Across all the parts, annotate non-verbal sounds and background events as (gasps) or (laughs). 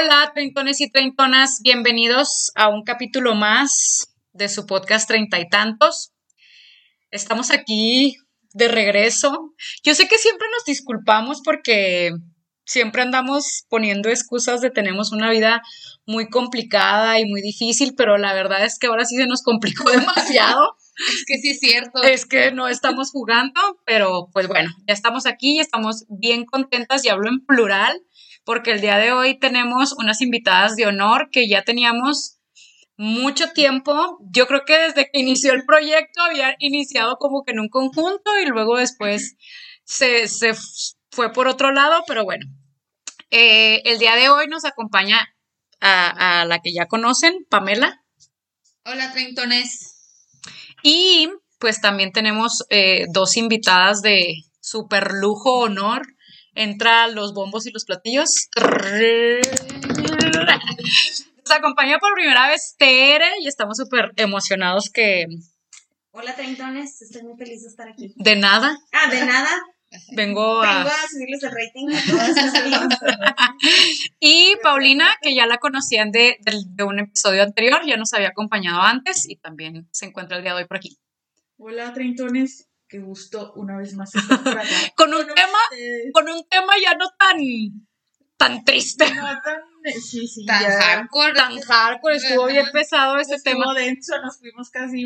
Hola, treintones y treintonas, bienvenidos a un capítulo más de su podcast Treinta y Tantos. Estamos aquí de regreso. Yo sé que siempre nos disculpamos porque siempre andamos poniendo excusas de tenemos una vida muy complicada y muy difícil, pero la verdad es que ahora sí se nos complicó (laughs) demasiado. Es que sí es cierto. Es que no estamos jugando, pero pues bueno, ya estamos aquí y estamos bien contentas y hablo en plural porque el día de hoy tenemos unas invitadas de honor que ya teníamos mucho tiempo. Yo creo que desde que inició el proyecto había iniciado como que en un conjunto y luego después se, fue por otro lado, pero bueno. Eh, el día de hoy nos acompaña a, la que ya conocen, Pamela. Hola, treintones. Y pues también tenemos eh, dos invitadas de super lujo, honor entra los bombos y los platillos. Nos acompaña por primera vez Tere y estamos súper emocionados que... Hola, treintones, estoy muy feliz de estar aquí. De nada. Ah, de nada. Vengo a... Vengo a subirles el rating a todas Y Paulina, que ya la conocían de, de, un episodio anterior, ya nos había acompañado antes y también se encuentra el día de hoy por aquí. Hola, treintones qué gusto una vez más estar por acá. (laughs) con un tema, con un tema ya no tan, tan triste. No tan, sí, sí, tan hardcore. Tan hardcore, estuvo bien pesado este estuvo tema. denso, nos fuimos casi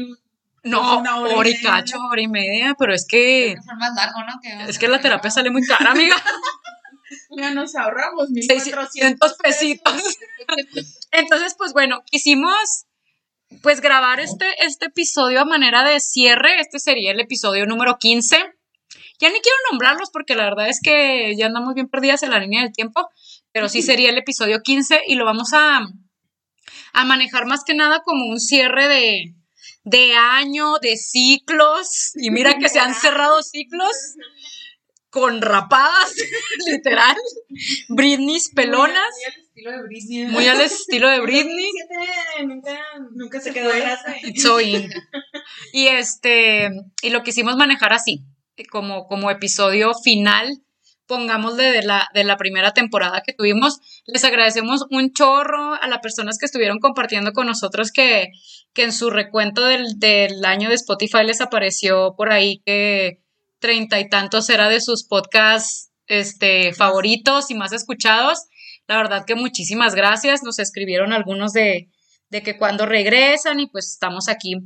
no, una hora, y, cacho, hora y media, pero es que. más largo, ¿no? es que la terapia sale muy cara, amiga. (laughs) ya nos ahorramos 1400 pesitos. (laughs) Entonces, pues bueno, quisimos pues grabar este, este episodio a manera de cierre. Este sería el episodio número 15. Ya ni quiero nombrarlos porque la verdad es que ya andamos bien perdidas en la línea del tiempo, pero sí sería el episodio 15 y lo vamos a, a manejar más que nada como un cierre de, de año, de ciclos. Y mira que se han cerrado ciclos con rapadas, (laughs) literal. Britney's pelonas estilo de Britney. Muy al estilo de (laughs) Britney. nunca, nunca se quedó grasa. (laughs) Y este, y lo quisimos manejar así, como, como episodio final, pongámosle de la, de la primera temporada que tuvimos. Les agradecemos un chorro a las personas que estuvieron compartiendo con nosotros que, que en su recuento del, del año de Spotify les apareció por ahí que treinta y tantos era de sus podcasts este, favoritos y más escuchados. La verdad que muchísimas gracias. Nos escribieron algunos de, de que cuando regresan y pues estamos aquí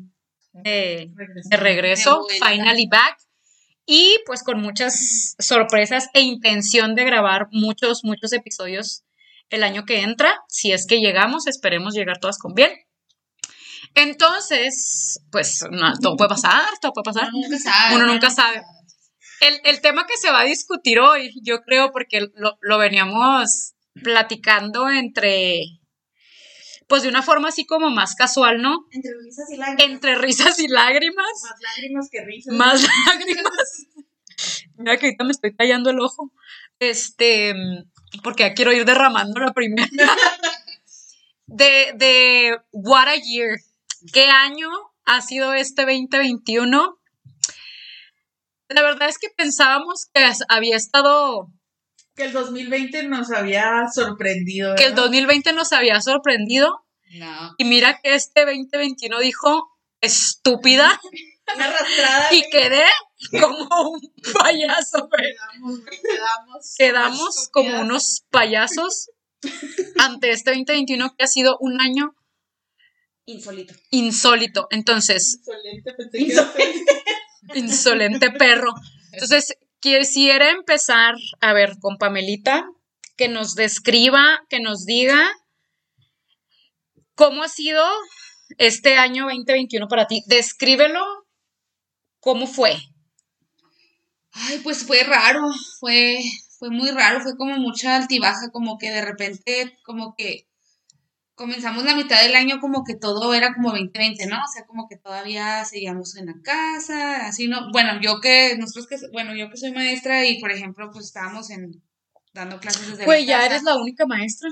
de, de regreso, finally back. Y pues con muchas sorpresas e intención de grabar muchos, muchos episodios el año que entra. Si es que llegamos, esperemos llegar todas con bien. Entonces, pues no, todo puede pasar, todo puede pasar. Uno nunca sabe. Uno nunca sabe. El, el, tema que se va a discutir hoy, yo creo, porque lo, lo veníamos platicando entre, pues de una forma así como más casual, ¿no? Entre risas y lágrimas. Entre risas y lágrimas. Más lágrimas que risas. Más lágrimas. (laughs) Mira que ahorita me estoy tallando el ojo. Este, porque ya quiero ir derramando la primera. (laughs) De, de What a Year. ¿Qué año ha sido este 2021? La verdad es que pensábamos que había estado que el 2020 nos había sorprendido. Que el 2020 nos había sorprendido. No. Y mira que este 2021 dijo, estúpida. Una (laughs) arrastrada. Y quedé como un payaso. Quedamos, quedamos, quedamos como unos payasos ante este 2021 que ha sido un año insólito. Insólito. Entonces. Insolente, pensé insolente. (laughs) insolente perro. Entonces, quisiera empezar, a ver, con Pamelita, que nos describa, que nos diga cómo ha sido este año 2021 para ti. Descríbelo, cómo fue. Ay, pues fue raro, fue, fue muy raro, fue como mucha altibaja, como que de repente, como que comenzamos la mitad del año como que todo era como 2020, ¿no? O sea, como que todavía seguíamos en la casa, así, ¿no? Bueno, yo que, nosotros que, bueno, yo que soy maestra y, por ejemplo, pues estábamos en, dando clases desde Pues ya eres la única maestra.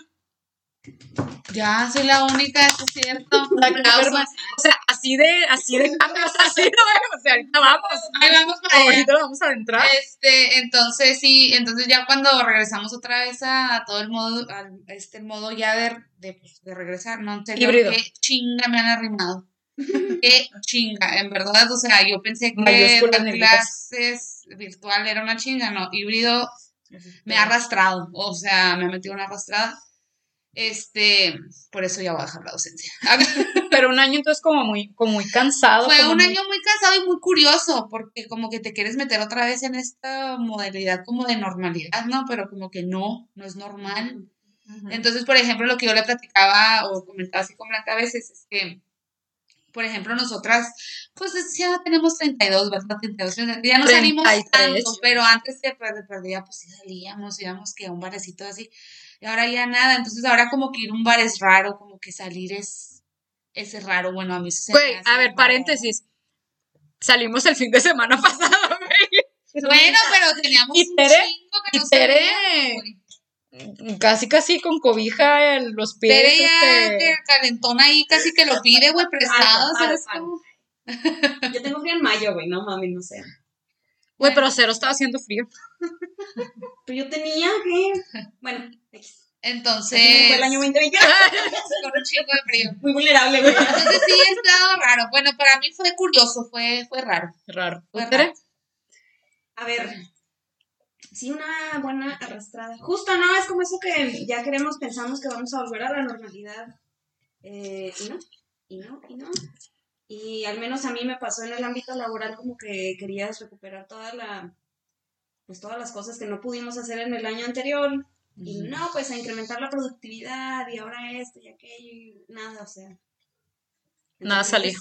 Ya, soy la única, eso es cierto. (laughs) La enferma. O sea, así de, así de cambios ha sido, ¿eh? O sea, ahorita vamos. Ahí vamos para allá. Ahorita vamos a entrar. Este, entonces sí, entonces ya cuando regresamos otra vez a, a todo el modo, al este modo ya de, de, pues, de regresar, ¿no? Híbrido. Qué chinga me han arrimado. (laughs) qué chinga, en verdad, o sea, yo pensé que negritas. clases virtual era una chinga, no, híbrido me ha arrastrado, o sea, me ha metido una arrastrada. Este, por eso ya voy a dejar la docencia. (laughs) Pero un año entonces como muy, como muy cansado. Fue un muy- año muy cansado y muy curioso, porque como que te quieres meter otra vez en esta modalidad como de normalidad, ¿no? Pero como que no, no es normal. Entonces, por ejemplo, lo que yo le platicaba o comentaba así con Blanca a veces es que, por ejemplo, nosotras, pues ya tenemos 32, ¿verdad? 32, ya no salimos 33. tanto, pero antes de, pues, de perdida, pues sí salíamos, íbamos que a un barecito así, y ahora ya nada, entonces ahora como que ir a un bar es raro, como que salir es, es raro, bueno, a mí se me Güey, a ver, raro. paréntesis. Salimos el fin de semana (laughs) pasado, güey. Bueno, pero teníamos Y un Tere- chingo que y no Tere- salíamos, güey. Casi, casi con cobija en los pies. Tere ya este, que calentona ahí casi que lo pide, güey, prestado, ¿sabes? Yo tengo frío en mayo, güey, no mames, no sé. Güey, pero cero estaba haciendo frío. (laughs) Pero yo tenía que. Bueno, X. Entonces, fue el año 2020. (laughs) con un chingo de frío. Muy vulnerable, güey. Entonces sí, estado raro. Bueno, para mí fue curioso, fue, fue raro. Raro. Fue raro. A ver. Sí, una buena arrastrada. Justo, ¿no? Es como eso que ya queremos, pensamos que vamos a volver a la normalidad. Eh, y no, y no, y no. Y al menos a mí me pasó en el ámbito laboral como que querías recuperar toda la, pues todas las cosas que no pudimos hacer en el año anterior. Y no, pues a incrementar la productividad y ahora esto y aquello y nada, o sea. Nada salía.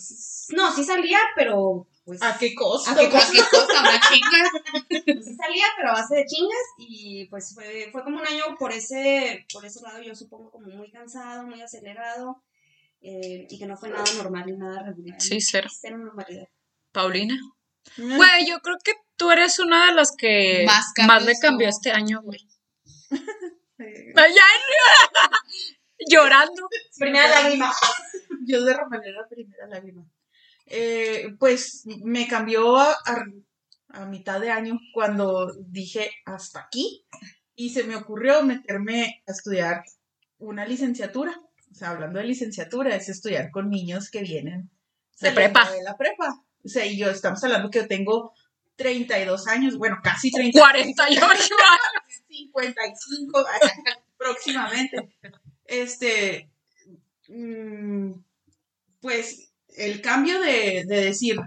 No, sí salía, pero pues ¿A qué costo? ¿A qué ¿A qué cosa? Una chinga. (laughs) sí salía, pero a base de chingas y pues fue, fue como un año por ese, por ese lado, yo supongo como muy cansado, muy acelerado eh, y que no fue nada normal y nada regular. Sí, cero. Cero normalidad. Paulina. Mm. Güey, yo creo que tú eres una de las que Más más, le cambió este año, güey. (laughs) Eh, Ay, ya, (laughs) llorando. Primera lágrima. (laughs) Yo derramaré la primera lágrima. Eh, pues me cambió a, a- a mitad de año cuando dije hasta aquí y se me ocurrió meterme a estudiar una licenciatura. O sea, hablando de licenciatura, es estudiar con niños que vienen De prepa. De la prepa. O sea, y yo estamos hablando que yo tengo 32 años, bueno, casi 32. 48 (laughs) años. 55 próximamente. Este, mm, pues el cambio de, de decir,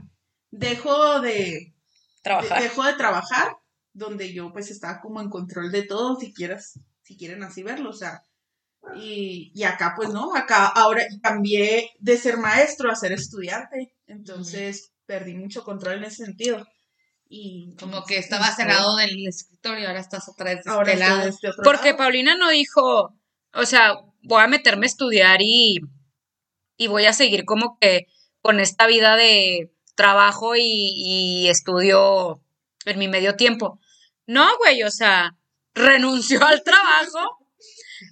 dejo de, Trabajar. dejo de trabajar, donde yo pues estaba como en control de todo, si quieras, si quieren así verlo, o sea, y, y acá pues no, acá ahora cambié de ser maestro a ser estudiante, entonces perdí mucho control en ese sentido. Y Como que estabas al lado del escritorio, ahora estás atrás de ahora este lado. de este otro Porque lado. Paulina no dijo, o sea, voy a meterme a estudiar y, y voy a seguir como que con esta vida de trabajo y, y estudio en mi medio tiempo. No, güey, o sea, renunció al trabajo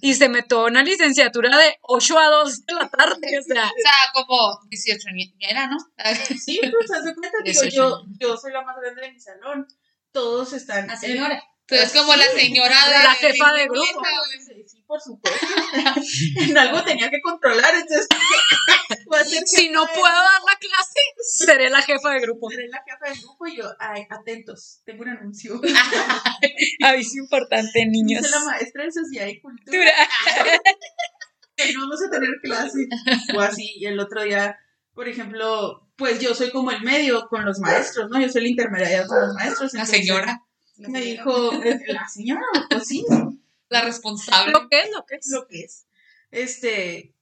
y se metió a una licenciatura de 8 a 2 de la tarde, o sea, O sea, como 18 ni era, ¿no? Sí, (laughs) pues haz de cuenta, digo, 18 yo, yo soy la más grande de mi salón. Todos están. La señora. Tú eres como la señora de La jefa de de grupo. Sí, por supuesto. (laughs) en algo tenía que controlar, entonces. (laughs) a si no de- puedo dar la clase, seré la jefa de grupo. Seré la jefa del grupo y yo, ay, atentos, tengo un anuncio. (laughs) Aviso importante, niños. Soy la maestra de Sociedad y Cultura. que no vamos a tener clase. O así, y el otro día, por ejemplo, pues yo soy como el medio con los maestros, ¿no? Yo soy la intermediaria con los maestros. La señora, Me dijo, la señora, pues sí, la responsable. Lo que es, lo que es. lo que es. Este,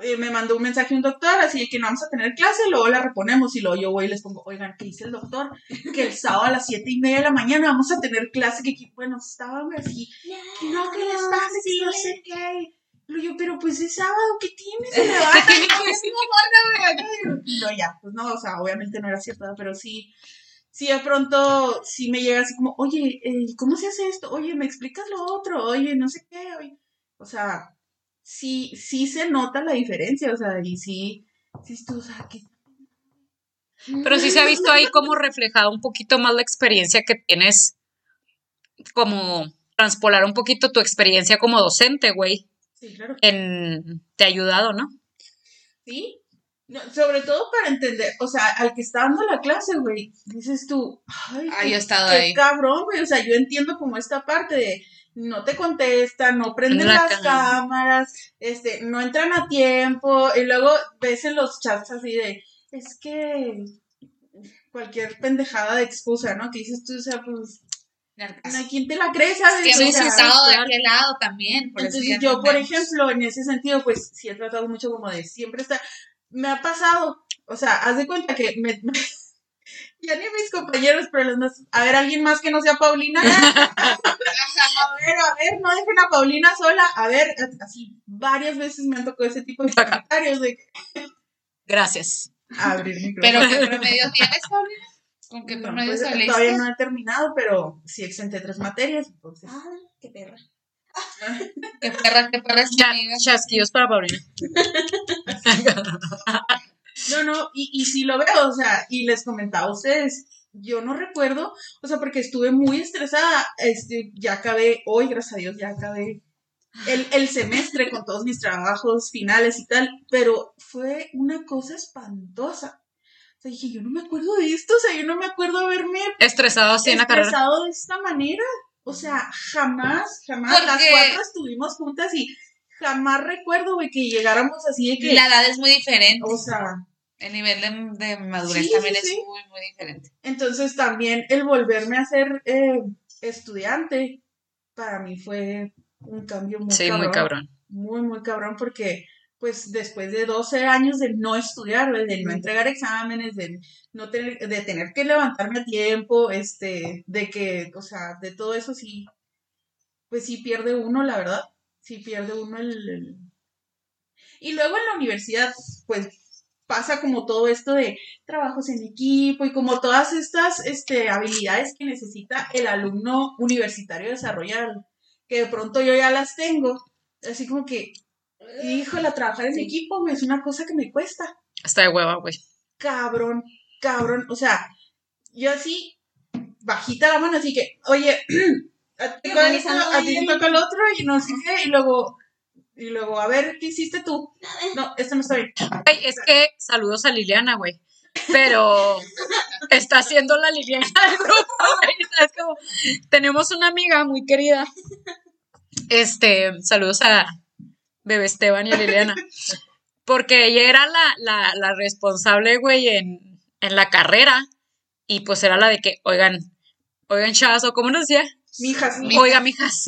eh, me mandó un mensaje un doctor, así de que no vamos a tener clase, luego la reponemos y luego yo voy y les pongo, oigan, ¿qué dice el doctor? Que el sábado a las siete y media de la mañana vamos a tener clase, que aquí, bueno, estaba así, que no, que les pasa, que no sé qué. Luego yo, pero pues es sábado, ¿qué tienes? Se (laughs) y no, ya, pues no, o sea, obviamente no era cierto, pero sí, sí de pronto, sí me llega así como, oye, eh, ¿cómo se hace esto? Oye, ¿me explicas lo otro? Oye, no sé qué, oye. O sea, sí, sí se nota la diferencia, o sea, y sí, sí, tú, o sea, que Pero sí se ha visto ahí como reflejado un poquito más la experiencia que tienes, como transpolar un poquito tu experiencia como docente, güey, Sí, claro. en te ha ayudado, ¿no? Sí. No, sobre todo para entender, o sea, al que está dando la clase, güey, dices tú, ay, Ah, qué- he estado qué ahí. cabrón, güey, o sea, yo entiendo como esta parte de no te contestan, no prenden La las cámaras, este, no entran a tiempo, y luego ves en los chats así de, es que cualquier pendejada de excusa, ¿no? Que dices tú, o sea, pues, ¿a quién te la crees, sabes? Siempre O he sea, estado de aquel lado también. Por entonces yo, no por ejemplo, en ese sentido, pues sí he tratado mucho como de siempre estar. Me ha pasado, o sea, haz de cuenta que me. (laughs) ya ni mis compañeros, pero los más- A ver, alguien más que no sea Paulina. (laughs) a ver, a ver, no dejen a Paulina sola. A ver, así varias veces me han tocado ese tipo de comentarios de Gracias. abrir. Pero ¿qué (laughs) promedio tienes, Paulina? ¿Con qué No, promedio pues, saliste? todavía no he terminado, pero sí exenté tres materias, entonces. Ah, qué perra. Qué perra, qué perra es chasquillos para Paulina. No, no, y, y sí lo veo, o sea, y les comentaba a ustedes, yo no recuerdo, o sea, porque estuve muy estresada, este, ya acabé, hoy, gracias a Dios, ya acabé el, el semestre con todos mis trabajos finales y tal, pero fue una cosa espantosa. O sea, dije, yo no me acuerdo de esto, o sea, yo no me acuerdo haberme Estresado así en la carrera. estresado de esta manera. O sea, jamás, jamás, las Porque- cuatro estuvimos juntas y jamás recuerdo, güey, que llegáramos así de que, La edad es muy diferente. o sea, El nivel de, de madurez Sí, también sí, es sí. muy, muy diferente. Entonces también el volverme a ser eh, estudiante para mí fue un cambio muy Sí, cabrón. muy cabrón. Muy, muy cabrón porque pues después de 12 años de no estudiar, de no entregar exámenes, de no tener, de tener que levantarme a tiempo, este, de que, o sea, de todo eso sí, pues sí pierde uno, la verdad, sí pierde uno el... el- Y luego en la universidad, pues pasa como todo esto de trabajos en equipo y como todas estas este, habilidades que necesita el alumno universitario desarrollar, que de pronto yo ya las tengo, así como que, híjole, trabajar en Sí. equipo güey, es una cosa que me cuesta, Está de hueva, güey. cabrón, cabrón, o sea, yo así, bajita la mano, así que, oye, (clears throat) a ti, te toca esto, a ti te toca el otro y no sé qué, y luego, y luego, a ver, ¿qué hiciste tú? No, esto no está bien. Es que saludos a Liliana, güey. Pero (laughs) está haciendo la Liliana (laughs) del grupo, güey. ¿sabes? Como, tenemos una amiga muy querida. Este, saludos a Bebé Esteban y a Liliana. Porque ella era la, la, la responsable, güey, en, en la carrera. Y pues era la de que, oigan, oigan, chavas, o cómo nos decía, Mijas, Oiga, mijas,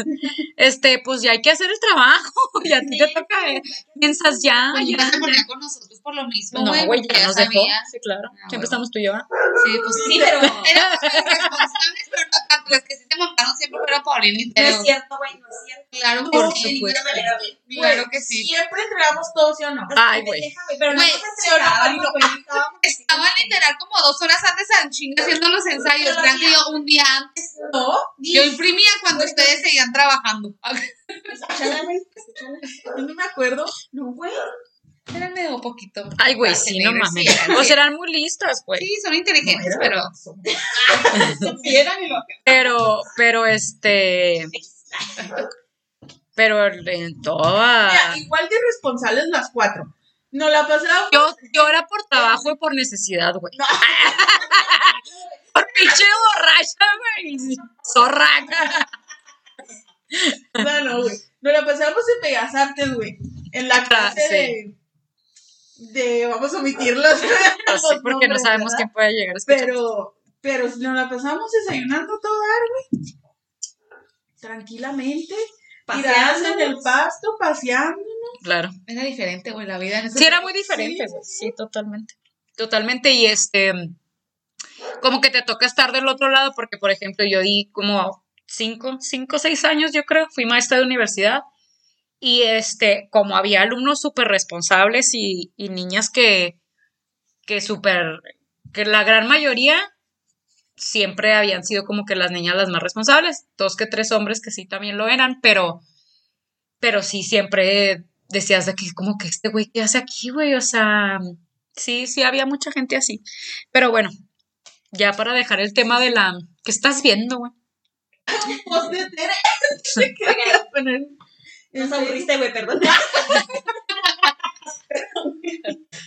este, pues ya hay que hacer el trabajo, (laughs) y a ti te toca, eh, piensas ya, Oye, ya. no se ponía con nosotros por lo mismo, No, güey, porque ya nos dejó. sabía. Sí, claro. Ah, Siempre huevo. estamos tú y yo. ¿ah? Sí, pues Sí, pero no (laughs) Éramos los responsables, pero no tanto. Los que sí se montaron siempre fueron Paulina y Teo. es cierto, güey, no es cierto. Claro No, por supuesto. Claro que sí. Siempre entregamos todo, ¿sí o no? Ay, güey. Pero no nos ¿Sí o no, entregaban, así Estaban literal como dos horas antes al chinga haciendo los ensayos. Yo un día antes. No, Yo imprimía cuando ustedes seguían trabajando. Escúchala, güey, escúchala. yo no me acuerdo. No, güey. Espérame un poquito. Ay, güey, Ah, sí, no mames. O serán muy listas, güey. Sí, son inteligentes, pero. (laughs) Pero, pero este. Pero en toda. Mira, igual de responsables las cuatro. No la pasamos. Yo, yo era por trabajo y por necesidad, güey. (laughs) por pinche borracha, güey. Zorra. No, no, güey. Nos la pasamos en Bellas Artes, güey. En la clase Ah, sí. de. De. Vamos a omitirlos. (laughs) No los porque no sabemos ¿verdad? quién puede llegar a escuchar. Pero. Pero nos la pasamos desayunando todo dar, güey. Tranquilamente. Tiradas en el pasto, paseando. Claro. Era diferente, güey, la vida en ese Sí, era muy diferente, güey. Sí, totalmente. Totalmente. Y este, como que te toca estar del otro lado, porque, por ejemplo, yo di como cinco, cinco, seis años, yo creo, fui maestra de universidad. Y este, como había alumnos súper responsables y, y niñas que, que súper, que la gran mayoría siempre habían sido como que las niñas las más responsables, dos que tres hombres que sí también lo eran, pero, pero sí siempre decías de que como que este güey, ¿qué hace aquí, güey? O sea, sí, sí había mucha gente así. Pero bueno, ya para dejar el tema de la... ¿Qué estás viendo, güey? (laughs) Nos aburriste, güey, perdón. (laughs)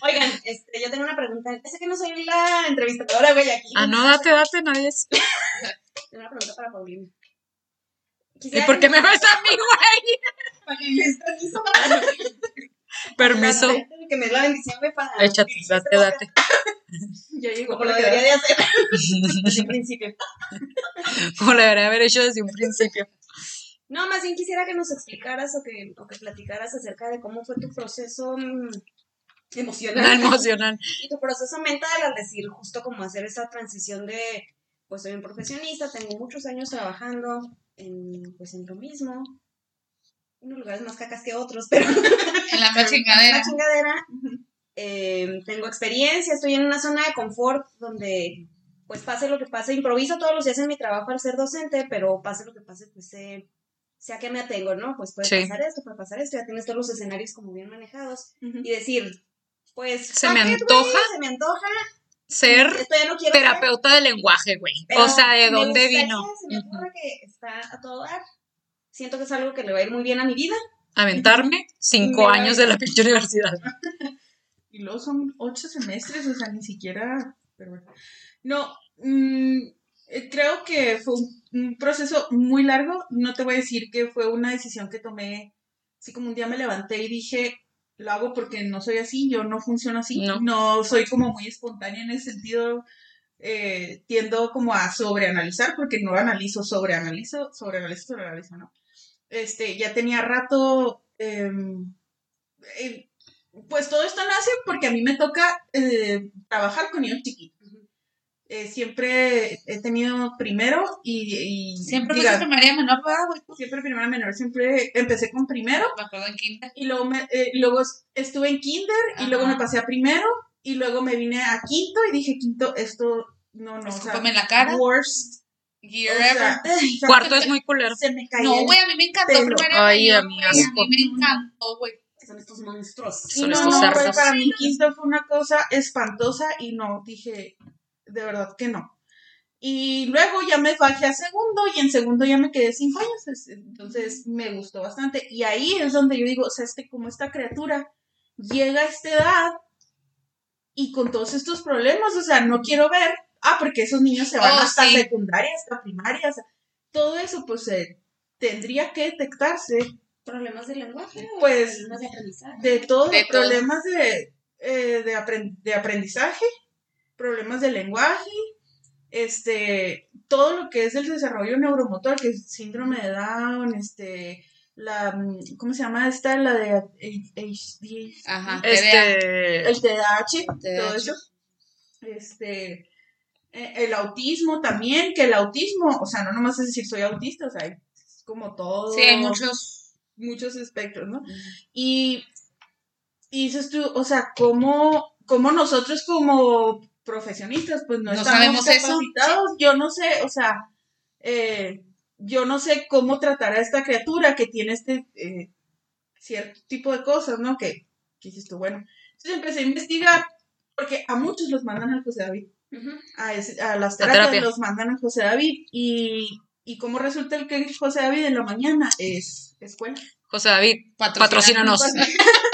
Oigan, este, yo tengo una pregunta. Ya sé que no soy la entrevistadora, güey, aquí. Ah, no, date, date, nadie es... (laughs) Tengo una pregunta para Paulina. ¿Y por qué me ves a mí, güey? Para que me des permiso para- (laughs) Permiso. Que me dé la bendición, güey, para... Échate, date, date. (laughs) Ya llegó Como lo debería de hacer desde el principio. Como lo debería haber hecho desde un principio. No, más bien quisiera que nos explicaras o que, o que platicaras acerca de cómo fue tu proceso mm, emocional (laughs) emocional. y tu proceso mental al decir justo como hacer esa transición de, pues soy un profesionista, tengo muchos años trabajando en, pues en lo mismo, unos lugares más cacas que otros, (laughs) pero En la (laughs) más chingadera. la chingadera. Eh, tengo experiencia, estoy en una zona de confort donde, pues pase lo que pase, improviso todos los días en mi trabajo al ser docente, pero pase lo que pase, pues sé, sé a qué me atengo, ¿no? Pues puede Sí. pasar esto, puede pasar esto, ya tienes todos los escenarios como bien manejados y decir, pues, Se me antoja se me antoja, Ser no hacer, terapeuta del lenguaje, güey. O sea, ¿de dónde gustaría, vino? Se me ocurre que está a todo dar. Siento que es algo que le va a ir muy bien a mi vida. Aventarme (laughs) cinco años de la pinche universidad. (laughs) Y luego son ocho semestres, o sea, ni siquiera. Pero. No, mm, eh, creo que fue un, un proceso muy largo. No te voy a decir que fue una decisión que tomé. Así como un día me levanté y dije, lo hago porque no soy así, yo no funciono así. No. soy como muy espontánea en ese sentido. eh, tiendo como a sobreanalizar, porque no analizo, sobreanalizo, sobreanalizo, sobreanalizo, ¿no? Este, ya tenía rato. em, eh, pues todo esto nace porque a mí me toca eh, trabajar con niños chiquitos. Eh, siempre he tenido primero y, y Siempre fuiste primaria menor, siempre primero menor, siempre empecé con primero Me acuerdo en quinta. y luego, me- eh, luego estuve en kinder y luego me pasé a primero y luego me vine a quinto y dije quinto, esto no, no, o sea, la cara. worst. Year o ever. sea, (laughs) o sea, Cuarto es muy culero. se me caía No, güey, a mí me encantó pelo. primaria Ay, a mí a me encantó, güey. Son estos monstruos. Y Son no, estos no, cerdos. güey, para mí quinto fue una cosa espantosa y no, dije, de verdad que no. Y luego ya me bajé a segundo y en segundo ya me quedé fallas, es- entonces me gustó bastante. Y ahí es donde yo digo, o sea, este, como esta criatura llega a esta edad y con todos estos problemas, o sea, no quiero ver, ah, porque esos niños se van Oh, hasta sí. secundaria, hasta primaria, o sea, todo eso pues eh, tendría que detectarse ¿Problemas de lenguaje? Pues, ¿Problemas de aprendizaje? de todo, De todo. problemas de, eh, de, apren- de aprendizaje, problemas de lenguaje, este, todo lo que es el desarrollo neuromotor, que es síndrome de Down, este, la, ¿cómo se llama esta? La de HD, Ajá. Este. el TDAH, todo TDAH. eso, este, eh, el autismo también, que el autismo, o sea, no nomás es decir soy autista, o sea, es como todo Sí, hay muchos. muchos espectros, ¿no? Y, y dices tú, o sea, ¿cómo, cómo nosotros como profesionistas, pues no, No estamos sabemos eso, capacitados? Yo no sé, o sea, eh, yo no sé cómo tratar a esta criatura que tiene este eh, cierto tipo de cosas, ¿no? Que, que dices tú, bueno. Entonces empecé a investigar, porque a muchos los mandan al José David a, ese- a las terapias terapia. los mandan a José David y, y como resulta el que José David en la mañana es escuela. José David, patrocínanos. (laughs)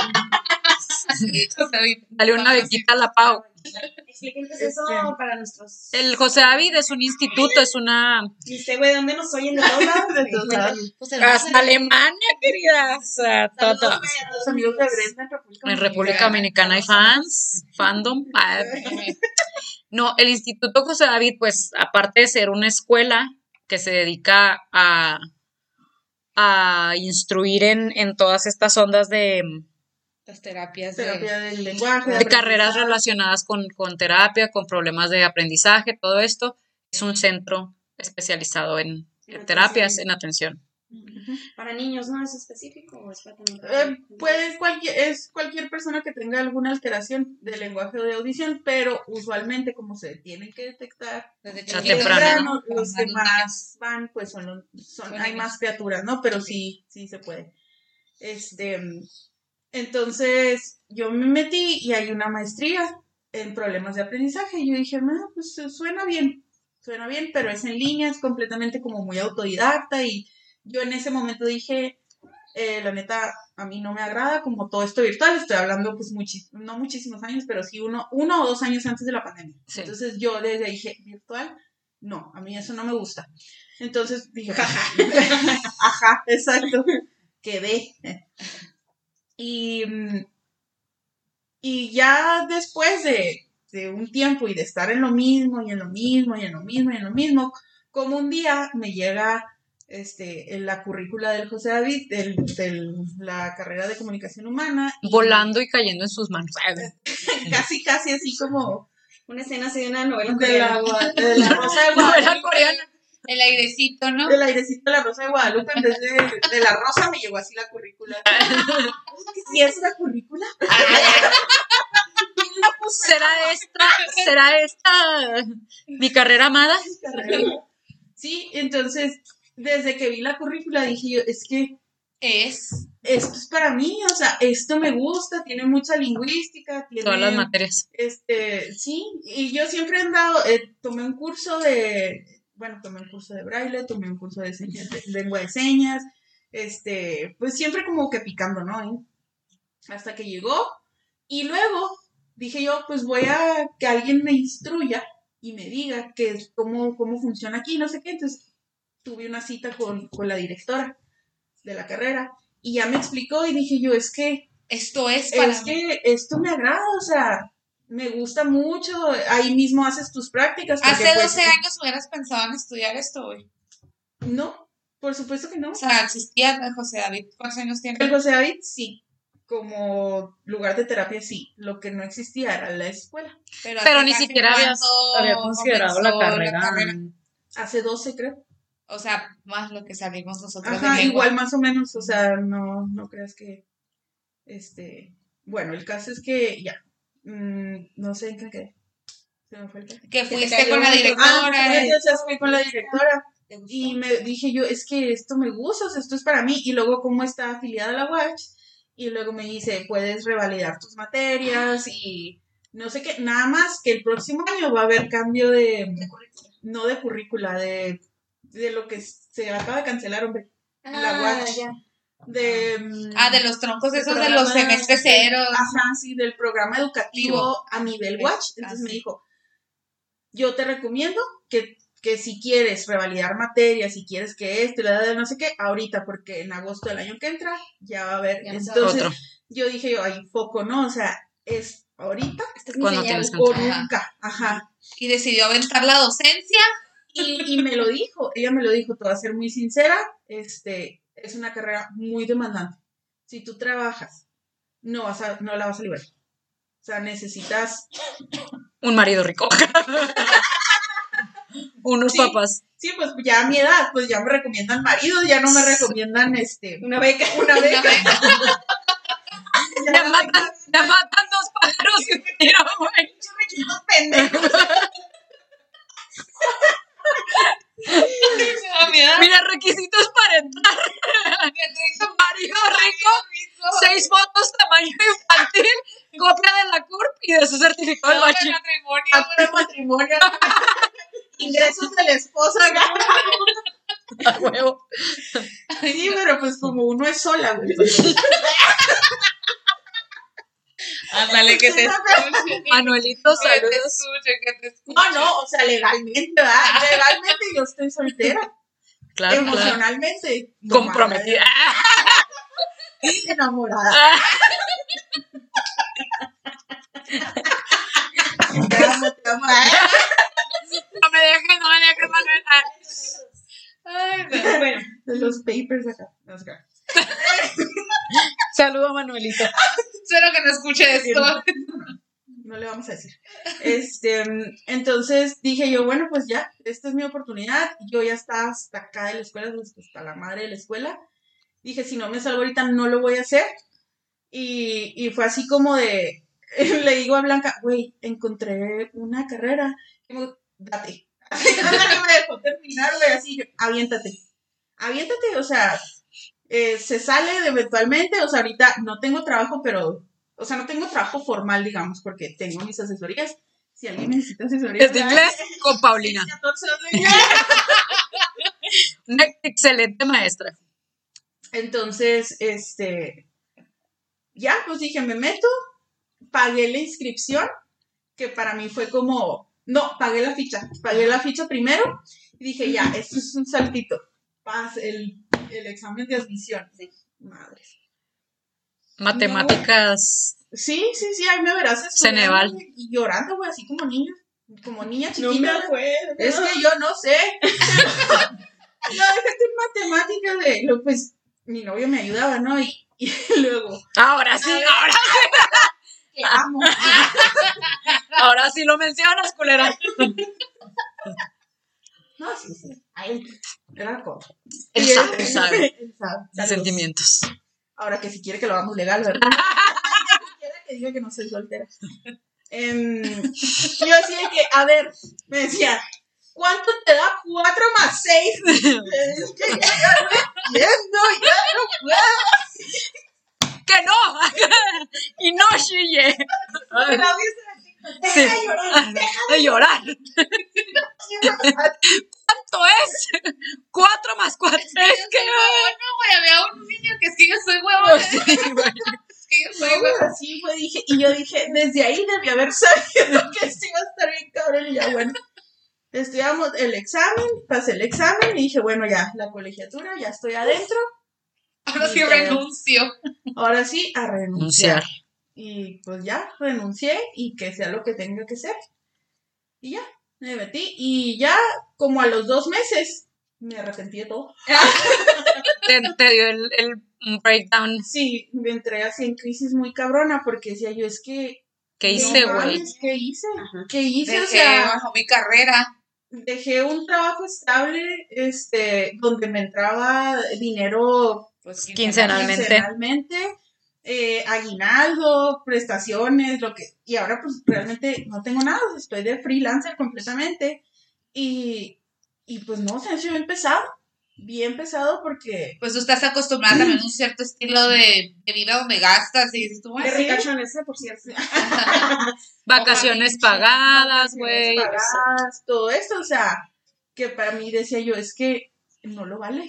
(laughs) Dale una bequita a la Pau. Expliquen qué es eso Este- para nuestros... El José David es un instituto, es una. Dice, güey, ¿dónde nos oyen (laughs) de todos lados? Pues Hasta Alemania, querida. O sea, Saludos, todo. güey, a todos Los amigos de Brenda en República En República Dominicana hay fans, fandom. No, el Instituto José David, pues, aparte de ser una escuela que se dedica a, a instruir en, en todas estas ondas de, Las terapias de. Terapia del lenguaje. de carreras relacionadas con, con terapia, con problemas de aprendizaje, todo esto, es un centro especializado en En terapias, atención. en atención. Para niños, ¿no? ¿Es específico o es para Eh, puede cualquier, es cualquier persona que tenga alguna alteración de lenguaje o de audición, pero usualmente como se tienen que detectar Desde temprano, ¿no? los que más van, pues son, los- son Son hay niños. más criaturas, ¿no? Pero sí, sí se puede. Este, Entonces, yo me metí y hay una maestría en problemas de aprendizaje. Y yo dije, no, pues suena bien, suena bien, pero es en línea, es completamente como muy autodidacta. Y yo en ese momento dije, eh, la neta, a mí no me agrada como todo esto virtual. Estoy hablando, pues, no muchísimos años, pero sí uno, uno o dos años antes de la pandemia. Sí. Entonces, yo desde ahí dije, virtual, no, a mí eso no me gusta. Entonces dije, (laughs) (laughs) ajá, exacto, quedé. (laughs) Y, mm, y ya después de, de un tiempo y de estar en lo mismo y en lo mismo y en lo mismo y en lo mismo, como un día me llega este, en la currícula del José David, de la carrera de comunicación humana. y Volando y cayendo en sus manos. (laughs) Casi, casi así como Una escena así de una novela de la, coreana. gua- de la Rosa de (laughs) Novela Guadalupe. coreana. El airecito, ¿no? El airecito de la Rosa de Guadalupe, en vez de, de la Rosa, me llegó así la currícula. ¿Sí es la currícula? ¿Será esta, será esta mi carrera amada? Sí, entonces, desde que vi la currícula dije yo, es que Es. esto es para mí, o sea, esto me gusta, tiene mucha lingüística, tiene... Todas las materias. Este, sí, y yo siempre he andado, eh, tomé un curso de, bueno, tomé un curso de braille, tomé un curso de, señas, de lengua de señas, este, pues siempre como que picando, ¿no? ¿Eh? Hasta que llegó, y luego dije yo, pues voy a que alguien me instruya y me diga que, cómo, cómo funciona aquí, no sé qué, entonces tuve una cita con, con la directora de la carrera, y ya me explicó y dije yo, es que Esto es para es mí. que esto me agrada, o sea, me gusta mucho. Ahí mismo haces tus prácticas. Hace pues, 12 años hubieras pensado en estudiar esto, güey. No, por supuesto que no. O sea, existía José David. ¿Cuántos años tiene? El José David, sí. Como lugar de terapia, sí. Lo que no existía era la escuela. Pero ni siquiera habías, cuánto había considerado la carrera. Hace 12, creo. O sea, más lo que salimos nosotros Ajá, de igual más o menos. O sea, no, no creas que. Este. Bueno, el caso es que ya. Mm, no sé en qué quedé. Se me fue el. Que te fuiste cayó con la mucho. directora. Ah, fui con la directora. Y me dije yo, es que esto me gusta, o sea, esto es para mí. Y luego, ¿cómo está afiliada a la Watch? Y luego me dice, puedes revalidar tus materias y no sé qué. Nada más que el próximo año va a haber cambio de, no de currícula, de, de lo que se acaba de cancelar, hombre. la Ah, Watch. ya. De, Ah, de los troncos esos de los semestres ceros. Ajá, sí, del programa educativo a nivel Watch. Entonces así. me dijo, yo te recomiendo que, que si quieres revalidar materias, si quieres que esto, y la de no sé qué, ahorita, porque en agosto del año que entra ya va a haber. Ya Entonces Otro. yo dije yo, ay, foco, ¿no? O sea, es ahorita Esta es mi Cuando tienes o Ajá. nunca. Ajá. Y decidió aventar la docencia. Y, y me lo dijo, ella me lo dijo, te voy a ser muy sincera, este, es una carrera muy demandante. Si tú trabajas, no vas a, no la vas a liberar. O sea, necesitas Un marido rico. (laughs) Unos Sí. papás. Sí, pues ya a mi edad, pues ya me recomiendan maridos, ya no me recomiendan este Una beca. (laughs) una beca. (laughs) Ya matan, ya matan dos pájaros y un tiro, güey. pendejos. A mi edad, (laughs) Mira, requisitos para entrar. Marido rico, seis fotos tamaño infantil, copia de la CURP y de su certificado de no, matrimonio. Matrimonio. (laughs) Ingresos de la esposa. (laughs) A huevo. Sí, pero pues como uno es sola, güey. Ándale, que te escuche. Manuelito, Que te saludos. escuche, que te escuche. No, no, o sea, legalmente, ¿verdad? (laughs) Legalmente yo estoy soltera. Claro. Emocionalmente. Comprometida. madre, (laughs) Enamorada. Te amo, te amo. No me dejes, no me dejes, Manuel. Ah. Ay, no. Bueno, los papers acá. Que- Saludo a Manuelito. Espero que no escuche esto. no le vamos a decir. Este, entonces dije yo, bueno, pues ya, esta es mi oportunidad. Yo ya estaba hasta acá de la escuela, pues, hasta la madre de la escuela. Dije, si no me salgo ahorita, no lo voy a hacer. Y, y fue así como de, le digo a Blanca, güey, encontré una carrera. Y me dijo, date. Así no me dejó terminar, güey, así, aviéntate. Aviéntate, o sea, eh, se sale de eventualmente, o sea, ahorita no tengo trabajo, pero, o sea, no tengo trabajo formal, digamos, porque tengo mis asesorías. Si alguien necesita asesorías. Es de inglés con Paulina. 14 horas de inglés. Una excelente maestra. Entonces, este, ya, pues dije, me meto, pagué la inscripción, que para mí fue como, no, pagué la ficha, pagué la ficha primero y dije, ya, esto es un saltito, Paz, el, el examen de admisión. Madres. Matemáticas. Sí, sí, sí, ahí me verás Ceneval. estudiando y llorando, güey, así como niña, como niña No me chiquita. acuerdo. es que yo no sé. (laughs) no, déjate en matemáticas de, lo- pues, mi novio me ayudaba, ¿no? Y, y (laughs) luego, Ahora sí, ahora, (laughs) te amo. ahora sí lo mencionas, culera. No, sí, sí. Ay, era alcohol. Y sabe, él sabe. Él sabe. Sentimientos. Ahora que si quiere que lo hagamos legal, ¿verdad? (laughs) Quiere que diga que no soy soltera. Em, yo decía que, a ver, me decía, ¿cuánto te da 4 más 6? (laughs) Es que ya, no ya no puedo. ¡Que no! (laughs) y no chille. Sí. deja de llorar, De llorar. ¿Cuánto es? Cuatro más cuatro. Es que. No, güey, había un niño que es que yo soy huevón. Sí, güey. Es que yo soy así dije, y yo dije, desde ahí debí haber sabido (laughs) que sí iba a estar bien cabrón, y ya bueno. Estudiamos el examen, pasé el examen, y dije, bueno, ya, la colegiatura, ya estoy adentro, Ahora sí Sí, renuncio. ahora sí, a renunciar. Y pues ya, renuncié, y que sea lo que tenga que ser. Y ya, me metí, y ya, como a los dos meses, me arrepentí de todo. (laughs) Te, te dio el, el breakdown. Sí, me entré así en crisis muy cabrona, porque decía yo, es que... ¿Qué hice, güey? ¿Qué hice? Ajá. ¿Qué hice? o Dejé sea, bajo mi carrera. dejé un trabajo estable, este, donde me entraba dinero Pues Quincenalmente. quincenalmente, eh, aguinaldo, prestaciones, lo que, y ahora pues realmente no tengo nada, estoy de freelancer completamente, y, y pues no, se me hizo bien pesado, bien pesado porque, Pues tú estás acostumbrada también a un cierto estilo de, de vida donde gastas y dices tú, Qué bueno, por cierto. (laughs) Vacaciones pagadas, güey. pagadas, todo esto, o sea, que para mí decía yo, es que no lo vale.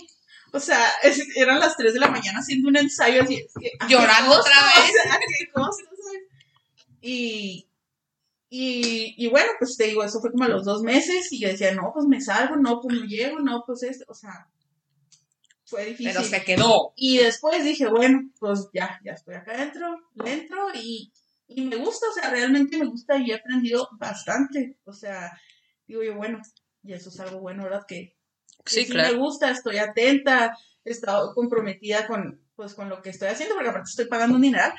O sea, es- eran las 3 de la mañana haciendo un ensayo así, es que, ¿a qué Llorando otra (laughs) vez. O sea, ¿a qué costo? Y, y, y bueno, pues te digo, eso fue como a los dos meses y yo decía, no, pues me salgo, no, pues no llego, no, pues esto, o sea, fue difícil. pero se quedó. Y después dije, bueno, pues ya, ya estoy acá adentro, le entro y, y me gusta, o sea, realmente me gusta y he aprendido bastante. O sea, digo yo, bueno, y eso es algo bueno, ¿verdad? Que Sí, me claro. gusta, estoy atenta, he estado comprometida con, pues, con lo que estoy haciendo, porque aparte estoy pagando un dineral.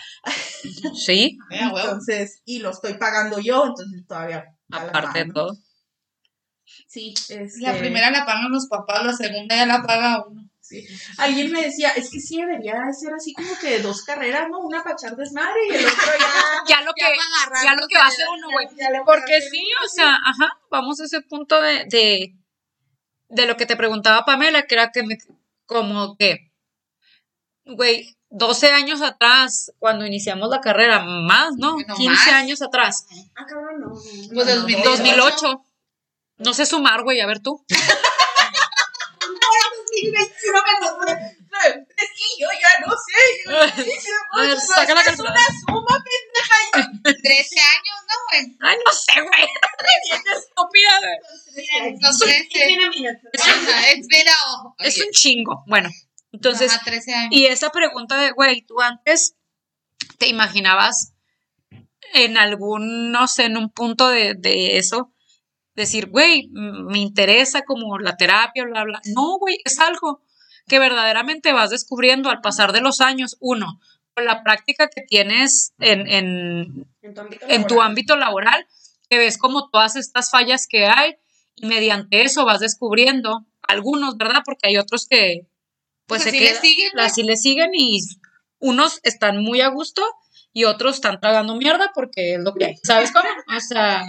Sí. (laughs) Entonces, y lo estoy pagando yo, entonces todavía. aparte de todo. Sí, este, La primera la pagan los papás, la segunda ya la paga uno. Sí. Alguien me decía, es que sí debería ser así como que dos carreras, ¿no? Una para echar desmadre y el otro ya. (laughs) Ya lo que, Ya va a agarrar ya lo que va a hacer uno, güey. Porque sí, o sea, ajá, vamos a ese punto de, de, de lo que te preguntaba Pamela, que era que me, como que, güey, 12 años atrás, cuando iniciamos la carrera, más, ¿no? Bueno, 15 más. años atrás, Ah, cabrón, no. Pues de 2008. 2008. No sé sumar, güey, a ver tú. (laughs) Es que yo ya no sé. Yo, (laughs) A ver, saca la es una suma, 13 (laughs) años, ¿no, güey? Ay, no sé, güey. (laughs) Estúpida, güey. ¿Qué 13. tiene minutos? Ajá, espera. Es un chingo. Bueno, entonces, Ajá, 13 años. Y esa pregunta de, güey, tú antes te imaginabas en algún, no sé, en un punto de, de eso, decir, güey, me interesa como la terapia, bla, bla. No, güey, es algo que verdaderamente vas descubriendo al pasar de los años. Uno, con la práctica que tienes en, en, En tu ámbito en tu laboral. ámbito laboral, que ves como todas estas fallas que hay y mediante eso vas descubriendo algunos, ¿verdad? Porque hay otros que pues se así le quedan- siguen, así le siguen y unos están muy a gusto y otros están tragando mierda porque es lo que hay, ¿sabes cómo? O sea,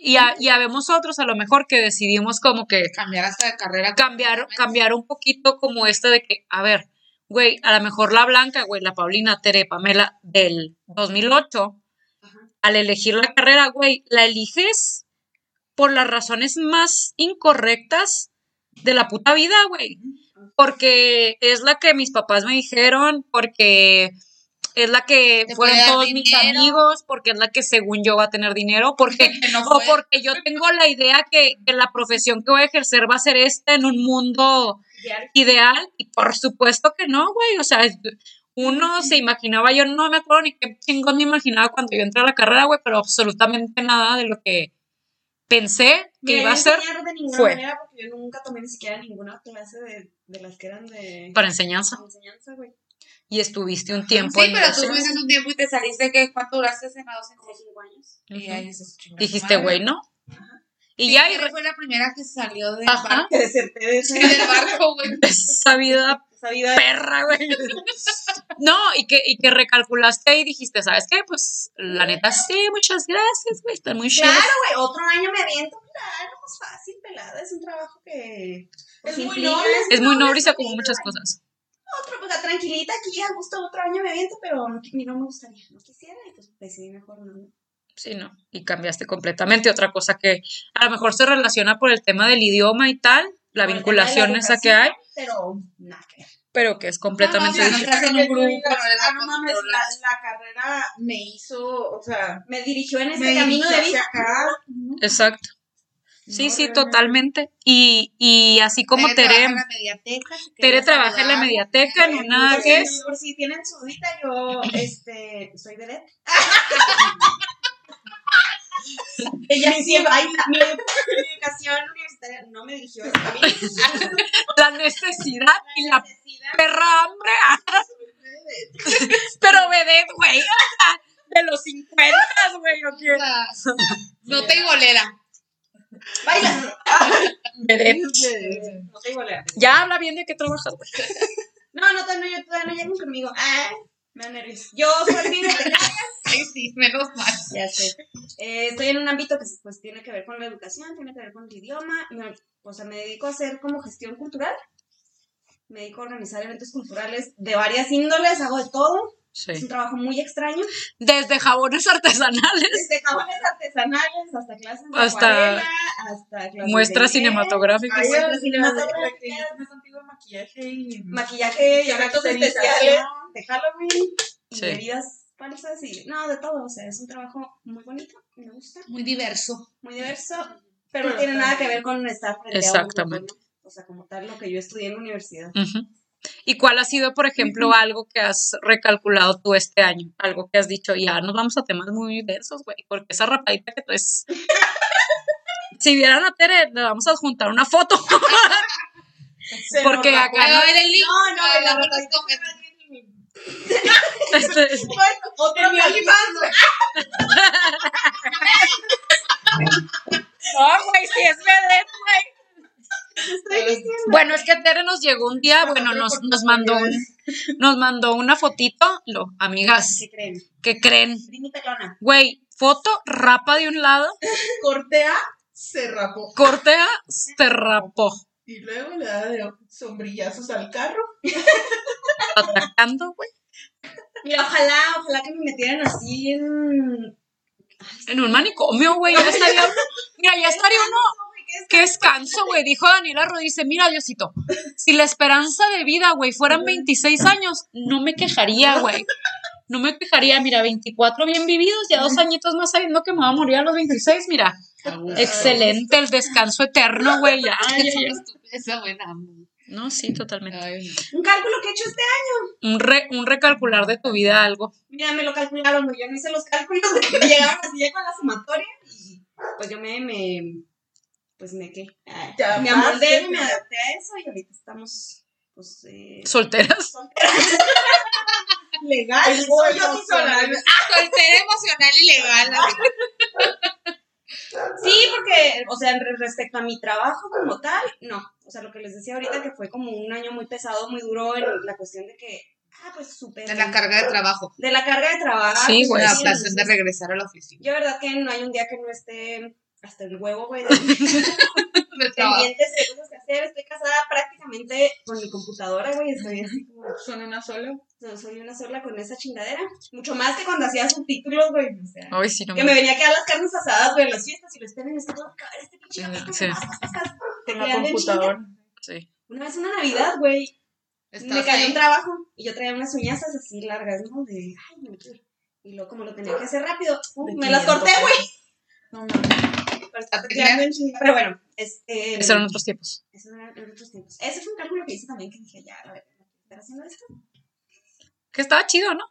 y, a- y habemos otros a lo mejor que decidimos como que Cambiar hasta de carrera. cambiar, cambiar un poquito como este de que, a ver, güey, a lo mejor la Blanca, güey, la Paulina Tere Pamela del 2008, Ajá. al elegir la carrera, güey, la eliges por las razones más incorrectas de la puta vida, güey. Porque es la que mis papás me dijeron, porque es la que fueron todos mis amigos, porque es la que según yo va a tener dinero, porque (laughs) no o porque yo tengo la idea que, que la profesión que voy a ejercer va a ser esta en un mundo ideal. y por supuesto que no, güey, o sea, uno se imaginaba, yo no me acuerdo ni qué chingón me imaginaba cuando yo entré a la carrera, güey, pero absolutamente nada de lo que pensé que Mira, iba a ser de ninguna fue. manera porque yo nunca tomé ni siquiera ninguna clase de, de las que eran de para enseñanza. enseñanza, güey. Y estuviste un tiempo Sí, en pero tú universidad. tuviste un tiempo y te saliste, que ¿cuánto duraste en la docencia? Cinco años. Y Ujú. ahí dices, "Chinga tu Dijiste, madre". güey, ¿no? Y Sí, ya, y re- fue la primera que salió del Ajá. barco, de del barco, güey. (laughs) esa vida esa vida. perra, güey. (laughs) No, y que, y que recalculaste y dijiste, ¿sabes qué? Pues la neta sí, muchas gracias, güey, están muy chidas. Claro, güey, otro año me aviento, claro, pues fácil, pelada, es un trabajo que pues, Es muy noble. Es muy noble y se como muchas cosas. Otro, pues tranquilita aquí, a gusto, otro año me aviento, pero no, no me gustaría, no quisiera, y pues decidí mejor no. Sí, ¿no? Y cambiaste completamente. Otra cosa que a lo mejor se relaciona por el tema del idioma y tal, la Por vinculación la esa que hay, Pero nada que ver. pero que es completamente No, no, diferente. estás en un grupo, no Ah, la no mames, la, la carrera me hizo, o sea, Me dirigió en este me camino de vida. Exacto. Sí, No, sí, realmente. totalmente. Y, y así como Tere trabaja Tere, en la mediateca. si Tere trabaja en la saludar. mediateca en una por si- que es Por si tienen su dudita, yo este, soy vedette. (laughs) Ella siempre, ay, mi, mi educación universitaria no me dirigió a la necesidad y la necesidad. perra hambre. Pero vedette, güey. De los 50, güey. ¿o qué? No te golera. Baila. No te digo leer. Ya habla bien de qué trabajas, güey. (laughs) No, no, todavía no, todavía no llegan conmigo. Ah, me da nervios. Yo soy bibliotecaria. Ay, (laughs) sí, menos mal. Ya sé. Eh, estoy en un ámbito que pues tiene que ver con la educación, tiene que ver con el idioma. Me- o sea, me dedico a hacer como gestión cultural. Me dedico a organizar eventos culturales de varias índoles, hago de todo. Es un trabajo muy extraño. Desde jabones artesanales, Desde jabones artesanales hasta clases de acuarela, hasta clases muestras de cinematográficas. Muestras es cinematográficas. más antiguo maquillaje y maquillaje y eventos especiales de Halloween y Sí. bebidas falsas y no, de todo. O sea, es un trabajo muy bonito, me gusta, Muy diverso. muy diverso, pero no tiene nada que ver con estar frente a un Exactamente. grupo, ¿no? O sea, como tal, lo que yo estudié en la universidad. Ujú. ¿Y cuál ha sido, por ejemplo, algo que has recalculado tú este año? Algo que has dicho, ya nos vamos a temas muy densos, güey, porque esa rapadita que tú es... (laughs) si vieran a Tere, le vamos a juntar una foto. (laughs) Porque acá Voy a ver el link. No, no, la rapadita comentarios. Este, Bueno, otro. (laughs) No, güey, sí es vedette, güey. Bueno, es que Tere nos llegó un día, bueno, nos, nos mandó un, nos mandó una fotito, lo, amigas, ¿Qué creen? ¿qué creen? Güey, foto, rapa de un lado, cortea, se rapó. cortea, se rapó, Y luego le da de sombrillazos al carro. atacando, güey, Mira, ojalá, ojalá que me metieran así en... en un manicomio, güey, ya estaría uno, (laughs) mira, ya estaría uno, qué descanso, güey, dijo Daniela Rodríguez, mira, Diosito, si la esperanza de vida, güey, fueran 26 años, no me quejaría, güey. No me quejaría, mira, 24 bien vividos, ya dos añitos más sabiendo que me va a morir a los 26, mira. Excelente, el descanso eterno, güey, ya. (laughs) Esa buena. No, sí, totalmente. Ay. Un cálculo que he hecho este año. Un, re- un recalcular de tu vida, algo. Mira, me lo calcularon, güey, yo no hice los cálculos, (laughs) me llegaron así ya con la sumatoria y pues yo me, me pues me, ¿qué? Ah, Ya me amoldé, me adapté a eso y ahorita estamos, pues, eh, Solteras. (laughs) Legal. Soy sola. Soltera emocional y legal. Sí, porque, o sea, re- respecto a mi trabajo como tal, no. O sea, lo que les decía ahorita que fue como un año muy pesado, muy duro en la cuestión de que, ah, pues súper. De la carga de trabajo. De la carga de trabajo. Sí, güey, La sí, adaptación de regresar a la oficina. Yo, verdad, que no hay un día que no esté hasta el huevo, güey, de, (laughs) de pendientes de cosas que hacer. Estoy casada prácticamente con mi computadora, güey. Estoy así como. (laughs) Son una sola. no, soy una sola con esa chingadera. Mucho más que cuando hacía subtítulos, güey. O sea. Ay, sí, no Que me venía a quedar las carnes asadas, güey, en las fiestas y lo esperen, está todo acabar este pinche Sí, capítulo, sí. Una vez una Navidad, güey, Estás me cayó ahí. un trabajo y yo traía unas uñazas así largas, ¿no? De, ay, manicure. Y luego, como lo tenía que hacer rápido, pum, De me las 500 corté, güey. No mames. Pero bueno, este. Esos eran otros tiempos. Eso eran en otros tiempos. Ese fue un cálculo que hice también que dije, ya, a ver, ¿estar haciendo esto? Que estaba chido, ¿no?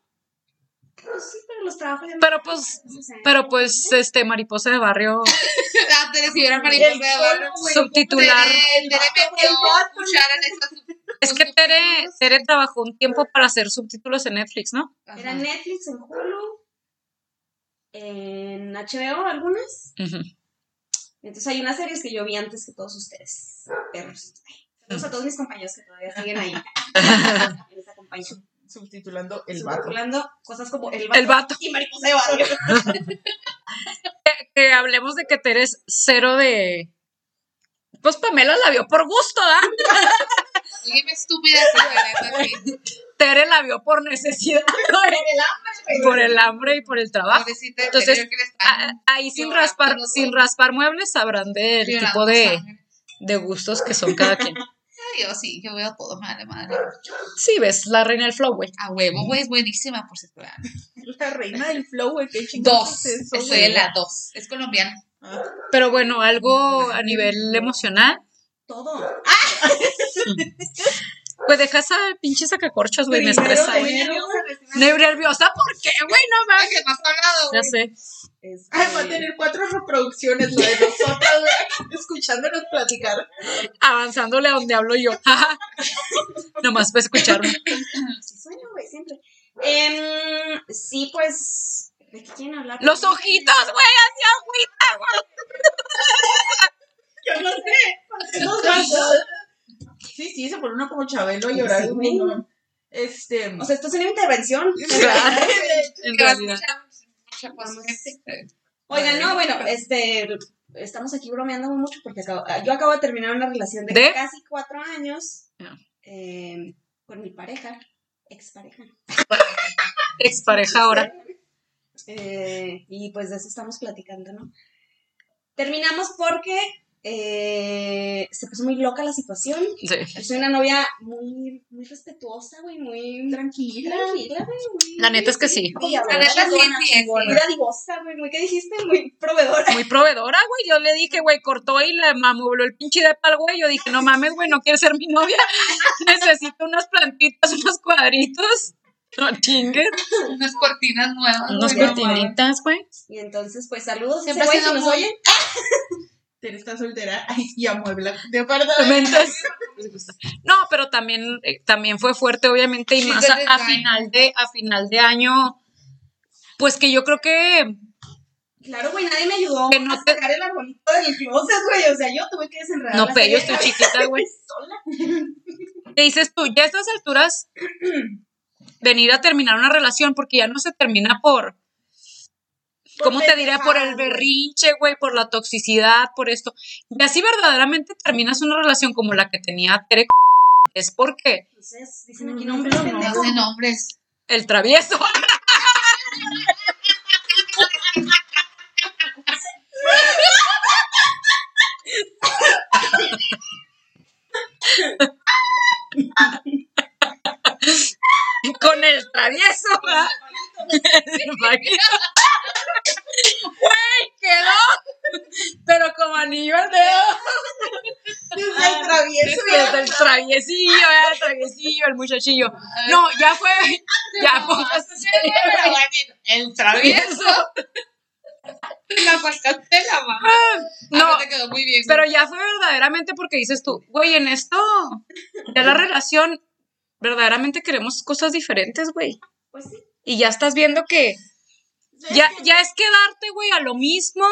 Pues sí, pero los trabajos ya no- Pero pues, o sea, pero pues, este, mariposa de barrio, (laughs) Ah, si era mariposa de barrio. subtitular. Tere, Tere metió cuchara en esa sub- Es que Tere, Tere trabajó un tiempo para hacer subtítulos en Netflix, ¿no? Ajá. Era Netflix, en Hulu, en HBO algunas. Ujú. Entonces hay unas series que yo vi antes que todos ustedes, perros. Saludos a todos mis compañeros que todavía siguen ahí. (laughs) en compañía. Subtitulando el vato. Subtitulando cosas como El Vato, El vato. y Mariposa de Barrio. Que hablemos de que Tere es cero de... Pues Pamela la vio por gusto, ¿ah? Oye, me estúpida, Tere la vio por necesidad, güey. (laughs) por el hambre y por el trabajo. Pobrecita Entonces, Ah, Ahí sin raspar, sin raspar muebles sabrán del tipo de, de gustos que son cada quien. (laughs) Ay, Yo sí, yo veo todo, madre, madre. Sí, ves, la reina del flow, güey. A huevo, güey, es buenísima, por cierto. (laughs) La reina del flow, güey. Qué chingados Dos, es eso, estoy güey? en la dos. Es colombiana. Ah, Pero bueno, algo a nivel emocional. Todo. Pues deja esa pinche sacacorchos, güey, me estresa, güey. nerviosa, ¿por qué, güey? No Ay, mames. que no has hablado, Ya güey. sé. este, Ay, va a tener cuatro reproducciones, lo de nosotras, güey, escuchándonos platicar. Avanzándole a donde hablo yo. (laughs) Nomás para escucharme. Sí sueño, güey, siempre. Em, sí, pues. ¿De qué quieren hablar? Los ojitos, güey, hacia agüita, güey. Yo no sé. Sí, sí, se pone uno como Chabelo a llorar. No. Este. O sea, esto es una intervención. (laughs) En (laughs) realidad. Oigan, no, bueno, este. Estamos aquí bromeando mucho porque acabo- yo acabo de terminar una relación de, ¿De? casi cuatro años Ah. em, con mi pareja, expareja. (laughs) Expareja ahora. Eh, y pues de eso estamos platicando, ¿no? Terminamos porque eh, se puso muy loca la situación. Sí. Yo soy una novia muy, muy respetuosa, güey, muy Tranquila. tranquila, güey. muy- La neta es que sí. Muy La neta sí, sí. Muy dadivosa, güey, muy, ¿qué dijiste? Muy proveedora. Muy proveedora, güey. Yo le dije, güey, cortó y le amuebló el pinche de pal, güey. Yo dije, no mames, güey, no quieres ser mi novia. (laughs) Necesito unas plantitas, unos cuadritos. No chingues. Unas cortinas nuevas. Unas cortinitas, güey. Y entonces, pues saludos. Siempre si nos muy- oye. (laughs) Tere está soltera (laughs) y amuebla de apartamento. Entonces, (laughs) no, pero también, eh, también fue fuerte, obviamente, y más a final de, a final de año. Pues que yo creo que Claro, güey, nadie me ayudó Que no a te- sacar el arbolito del closet, güey. O sea, yo tuve que desenredar no, la pe, yo estoy chiquita, güey. (laughs) ¿Qué dices tú? Ya a estas alturas, (clears throat) venir a terminar una relación, porque ya no se termina por, ¿cómo te diré? Por el berrinche, güey, por la toxicidad, por esto. Y así verdaderamente terminas una relación como la que tenía Tere, (laughs) es porque Entonces, dicen aquí No, nombres, no, no. No pendejo. sé nombres. el travieso. (laughs) (laughs) Con el travieso, ¿verdad? Güey, quedó. Pero como anillo al dedo. Desde el travieso. Desde el traviesillo, el traviesillo, el muchachillo. No, ya fue. Ya fue. El travieso. La sacaste de la mano. No, Ah, te quedó muy bien. Pero ya fue verdaderamente porque dices tú, güey, en esto, ya la relación, verdaderamente queremos cosas diferentes, güey. Pues sí. Y ya estás viendo que ya, ya es quedarte, güey, a lo mismo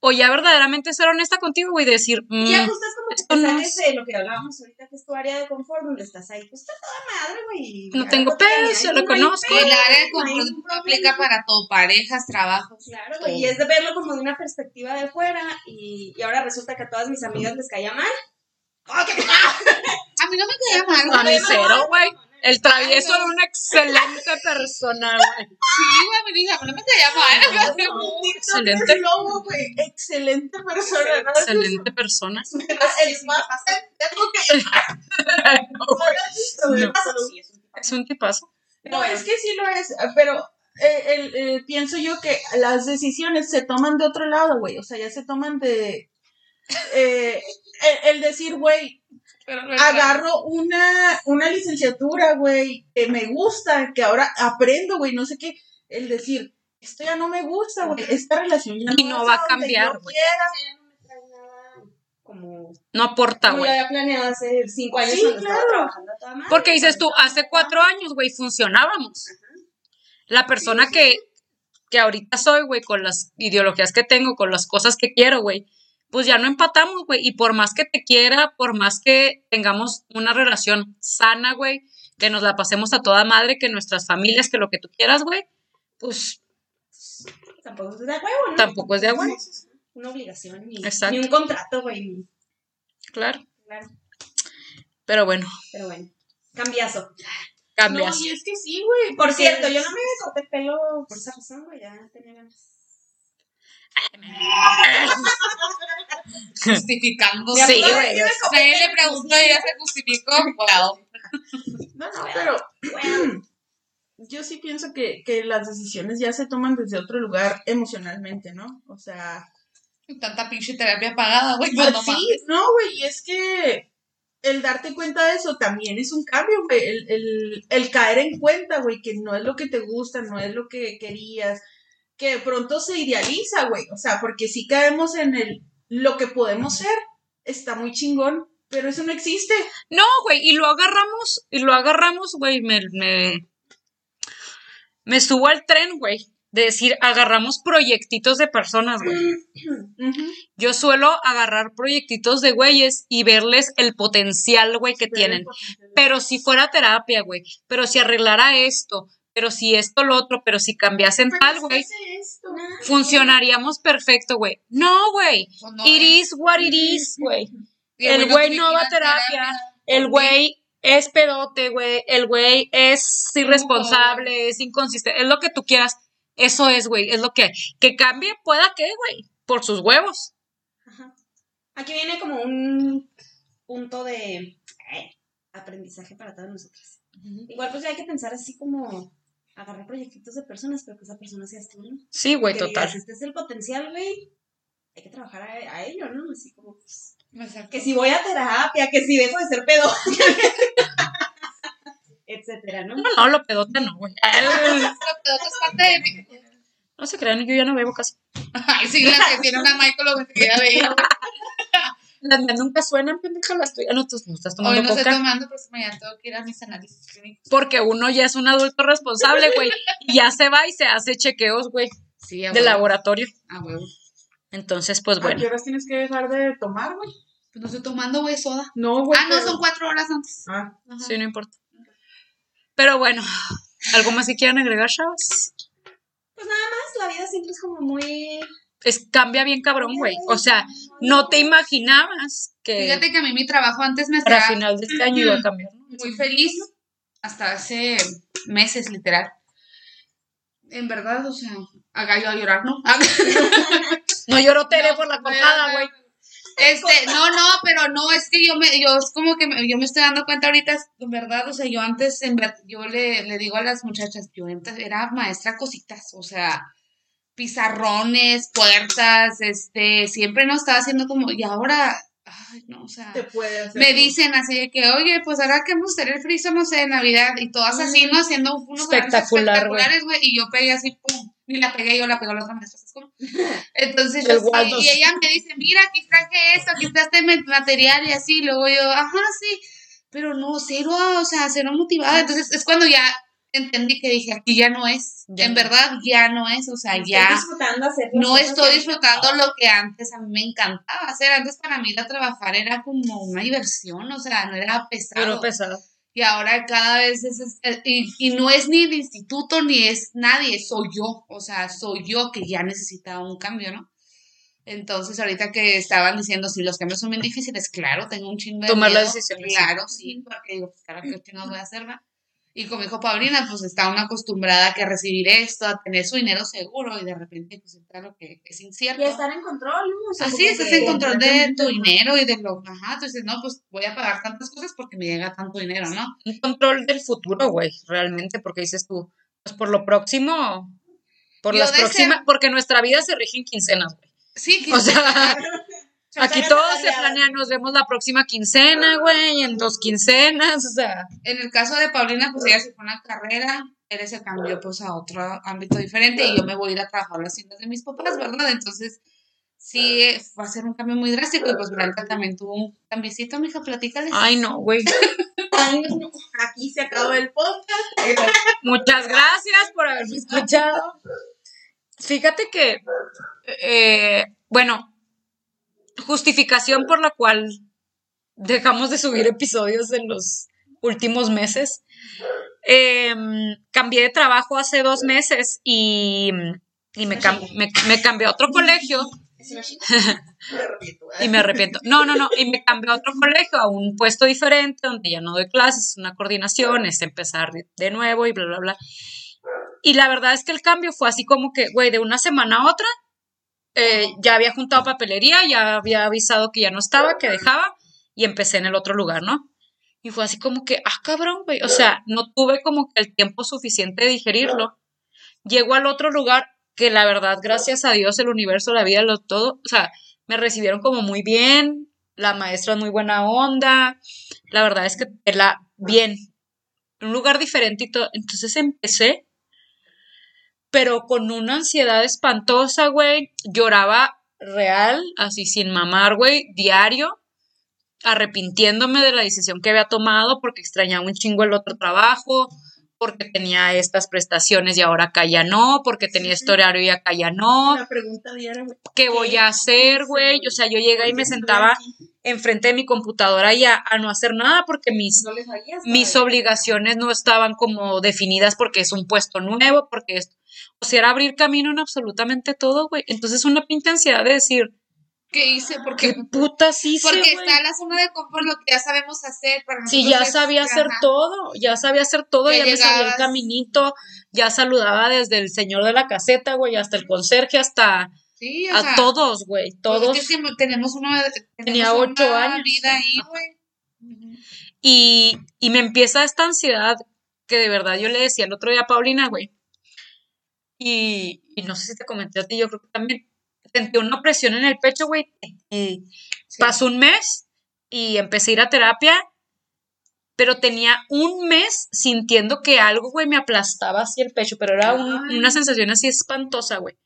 o ya verdaderamente ser honesta contigo, güey, y decir, Y ya mm, justo es como que no sales es- de lo que hablábamos ahorita, que es tu área de confort, donde estás ahí, pues está toda madre, güey. No Ya tengo pedos, ya lo no conozco. pedo, El área de no confort ningún aplica problema. para todo, parejas, trabajos. Claro, güey, y es de verlo como de una perspectiva de fuera, y, y ahora resulta que a todas mis amigas les caía mal. ¡Oh, qué A mí no me caía mal, a güey. mí cero, güey. El travieso era una excelente persona, güey. Sí, güey, me dije, no me caía mal. Excelente. El lobo, güey. Excelente persona. ¿no? Excelente persona. (laughs) El más pendejo que (laughs) No. Es un tipazo. No, es que sí lo es, pero eh, el- eh, pienso yo que las decisiones se toman de otro lado, güey. O sea, ya se toman de. eh, el, el decir, güey, Pero no agarro una, una licenciatura, güey, que me gusta, que ahora aprendo, güey, no sé qué. El decir, esto ya no me gusta, güey, esta relación ya Y no va a cambiar, güey. no como, No aporta, güey. yo había planeado hace cinco años Sí, cuando claro. estaba trabajando a toda madre. Porque dices tú, hace cuatro años, güey, funcionábamos. La persona que, que ahorita soy, güey, con las ideologías que tengo, con las cosas que quiero, güey, pues ya no empatamos, güey. Y por más que te quiera, por más que tengamos una relación sana, güey, que nos la pasemos a toda madre, que nuestras familias, que lo que tú quieras, güey, pues Tampoco es de huevo, ¿no? tampoco es de agua. Una obligación ni, ni un contrato, güey. Claro. Claro, pero bueno, pero bueno. Cambiazo. cambias. No, y es que sí, güey. Por cierto, yo no me corté el pelo por esa razón, güey. Ya tenía ganas. Justificando. Sí, güey. Le preguntó y ya se justificó. Wow. No, no, pero (clears throat) yo sí pienso que, que las decisiones ya se toman desde otro lugar emocionalmente, ¿no? O sea, Tanta pinche terapia pagada, güey. pues no sí, mames. no, güey, y es que el darte cuenta de eso también es un cambio, güey. El, el, el caer en cuenta, güey, que no es lo que te gusta, no es lo que querías, que de pronto se idealiza, güey. O sea, porque si caemos en el lo que podemos ser, está muy chingón, pero eso no existe. No, güey, y lo agarramos, y lo agarramos, güey, me, me, me subo al tren, güey, de decir, agarramos proyectitos de personas, güey. (clears throat) Yo suelo agarrar proyectitos de güeyes y verles el potencial, güey, que tienen. Pero si fuera terapia, güey, pero si arreglara esto, pero si esto, lo otro, pero si cambiasen Pero tal, es güey, esto. funcionaríamos perfecto, güey. No, güey. Pues no, It güey. is what it is, güey. El güey no va a terapia. El güey es pedote, güey. El güey es irresponsable, es inconsistente. Es lo que tú quieras. Eso es, güey. Es lo que hay. Que cambie, pueda que, güey. Por sus huevos. Ajá. Aquí viene como un punto de eh, aprendizaje para todos nosotros. Igual pues ya hay que pensar así como agarrar proyectitos de personas, pero que esa persona sea tú, ¿no? Sí, güey, Que total. digas, este es el potencial, güey. Hay que trabajar a, a ello, ¿no? Así como, pues, que si voy a terapia, que si dejo de ser pedo. (laughs) Etcétera, ¿no? No, no, lo pedote no, güey. Lo peor es parte de mí. No se crean, yo ya no bebo casi. Ay, sí, la que tiene una Michael lo que ya veía. Las mías nunca suenan, pendeja, las tuyas. No, tú no estás tomando Hoy no estoy coca. tomando, pero mañana tengo que ir a mis análisis clínicos. Porque uno ya es un adulto responsable, güey. Y ya se va y se hace chequeos, güey, Sí, a de huevo. laboratorio. A huevo. Entonces, pues ¿A bueno. qué horas tienes que dejar de tomar, güey? Pues no estoy tomando, güey, soda. No, güey. Ah, no, pero- son cuatro horas antes. Ah, Ajá. Sí, no importa. Pero bueno, ¿algo más que quieran agregar, chavas? Pues nada más, la vida siempre es como muy... Es, cambia bien cabrón, güey. O sea, no te imaginabas que Fíjate que a mí mi trabajo antes me para hacía final de este año iba a cambiar, muy feliz hasta hace meses, literal. En verdad, o sea, haga yo a llorar, ¿no? (laughs) No lloró Tere No, por la no, güey. Este, no, no, pero no, es que yo me, yo es como que me- yo me estoy dando cuenta ahorita, en verdad, o sea, yo antes, en yo le, le digo a las muchachas, yo antes era maestra cositas, o sea, pizarrones, puertas, este, siempre no estaba haciendo como, y ahora, ay, no, o sea, te puede hacer. me dicen así de que, oye, pues ahora que vamos a tener friso, no sé, de Navidad, y todas así, ¿no? Haciendo unos Espectacular, espectaculares, güey, y yo pegué así, pum, ni la pegué yo, la pegó la otra maestra, ¿sabes cómo? (laughs) Entonces, El yo y ella me dice, mira, aquí traje esto, aquí está este ma- material y así, luego yo, ajá, sí, pero no, cero, o sea, cero motivada, entonces es cuando ya entendí que dije, aquí ya no es. Ya en no. verdad, ya no es. O sea, Estoy ya disfrutando hacer no estoy que- disfrutando lo que antes a mí me encantaba hacer. Antes para mí ir a trabajar era como una diversión, o sea, no era pesado. Pero pesado. Y ahora cada vez es, es- eh, y, y no es ni el instituto ni es nadie, soy yo. O sea, soy yo que ya necesitaba un cambio, ¿no? Entonces, ahorita que estaban diciendo si los cambios son bien difíciles, claro, tengo un chingo de Tomar las miedo, decisiones, sí. Claro, sí, porque digo, pues claro, ¿qué chingados voy a hacer, va? Y con mi hijo Paulina, pues está una acostumbrada a que a recibir esto, a tener su dinero seguro y de repente, pues entra lo que es incierto. Y estar en control, ¿no? O sea, Así como estás en control de tu dinero y de lo, ajá, tú dices, no, pues voy a pagar tantas cosas porque me llega tanto dinero, ¿no? Un control del futuro, güey, realmente, porque dices tú, pues por lo próximo, por Yo las ser- próximas, porque nuestra vida se rige en quincenas, güey. Sí, que O sea, aquí todo se planea, nos vemos la próxima quincena, güey, en dos quincenas, o sea, En el caso de Paulina, pues ella se fue a una carrera, él se cambió pues a otro ámbito diferente y yo me voy a ir a trabajar a las tiendas de mis papás, ¿verdad? Entonces, sí, va a ser un cambio muy drástico y pues Blanca también tuvo un cambiecito, mija, platícales. ay no, güey. Ay, no. Aquí se acabó el podcast. Muchas gracias por haberme escuchado. Fíjate que, eh, bueno, justificación por la cual dejamos de subir episodios en los últimos meses. Em, cambié de trabajo hace dos meses y, y me, cam- me, cambié a otro colegio (laughs) y me arrepiento. No, no, no, y me cambié a otro colegio, a un puesto diferente, donde ya no doy clases, es una coordinación, es empezar de nuevo y bla, bla, bla. Y la verdad es que el cambio fue así como que, güey, de una semana a otra, eh, ya había juntado papelería, ya había avisado que ya no estaba, que dejaba, y empecé en el otro lugar, ¿no? Y fue así como que, ah, cabrón, güey, o sea, no tuve como que el tiempo suficiente de digerirlo. Llego al otro lugar que la verdad, gracias a Dios, el universo, la vida, lo todo, o sea, me recibieron como muy bien, la maestra es muy buena onda, la verdad es que la bien, un lugar diferente y todo. Entonces empecé, pero con una ansiedad espantosa, güey, lloraba real, así sin mamar, güey, diario, arrepintiéndome de la decisión que había tomado porque extrañaba un chingo el otro trabajo, porque tenía estas prestaciones y ahora acá ya no, porque tenía este horario y acá ya no. La pregunta diaria, güey. ¿Qué voy a hacer, güey? O sea, yo llegué y me sentaba enfrente de mi computadora y a, a no hacer nada porque mis, No mis obligaciones no estaban como definidas porque es un puesto nuevo, porque es, o sea, era abrir camino en absolutamente todo, güey. Entonces una pinche ansiedad de decir, ¿Qué hice? Porque, ¿qué putas hice, porque está la zona de confort, lo que ya sabemos hacer. Para Sí, ya sabía hacer ajá. todo, ya sabía hacer todo, Ya ya, me sabía el caminito, ya saludaba desde el señor de la caseta, güey, hasta el conserje, hasta Sí, a sea, todos, güey, pues todos. es que tenemos una, Tenía ocho una años. vida ahí, güey. Y, y me empieza esta ansiedad que de verdad yo le decía el otro día a Paulina, güey. Y, y no sé si te comenté a ti, yo creo que también sentí una presión en el pecho, güey. Y Sí. pasó un mes y empecé a ir a terapia, pero tenía un mes sintiendo que algo, güey, me aplastaba así el pecho, pero era un- una sensación así espantosa, güey.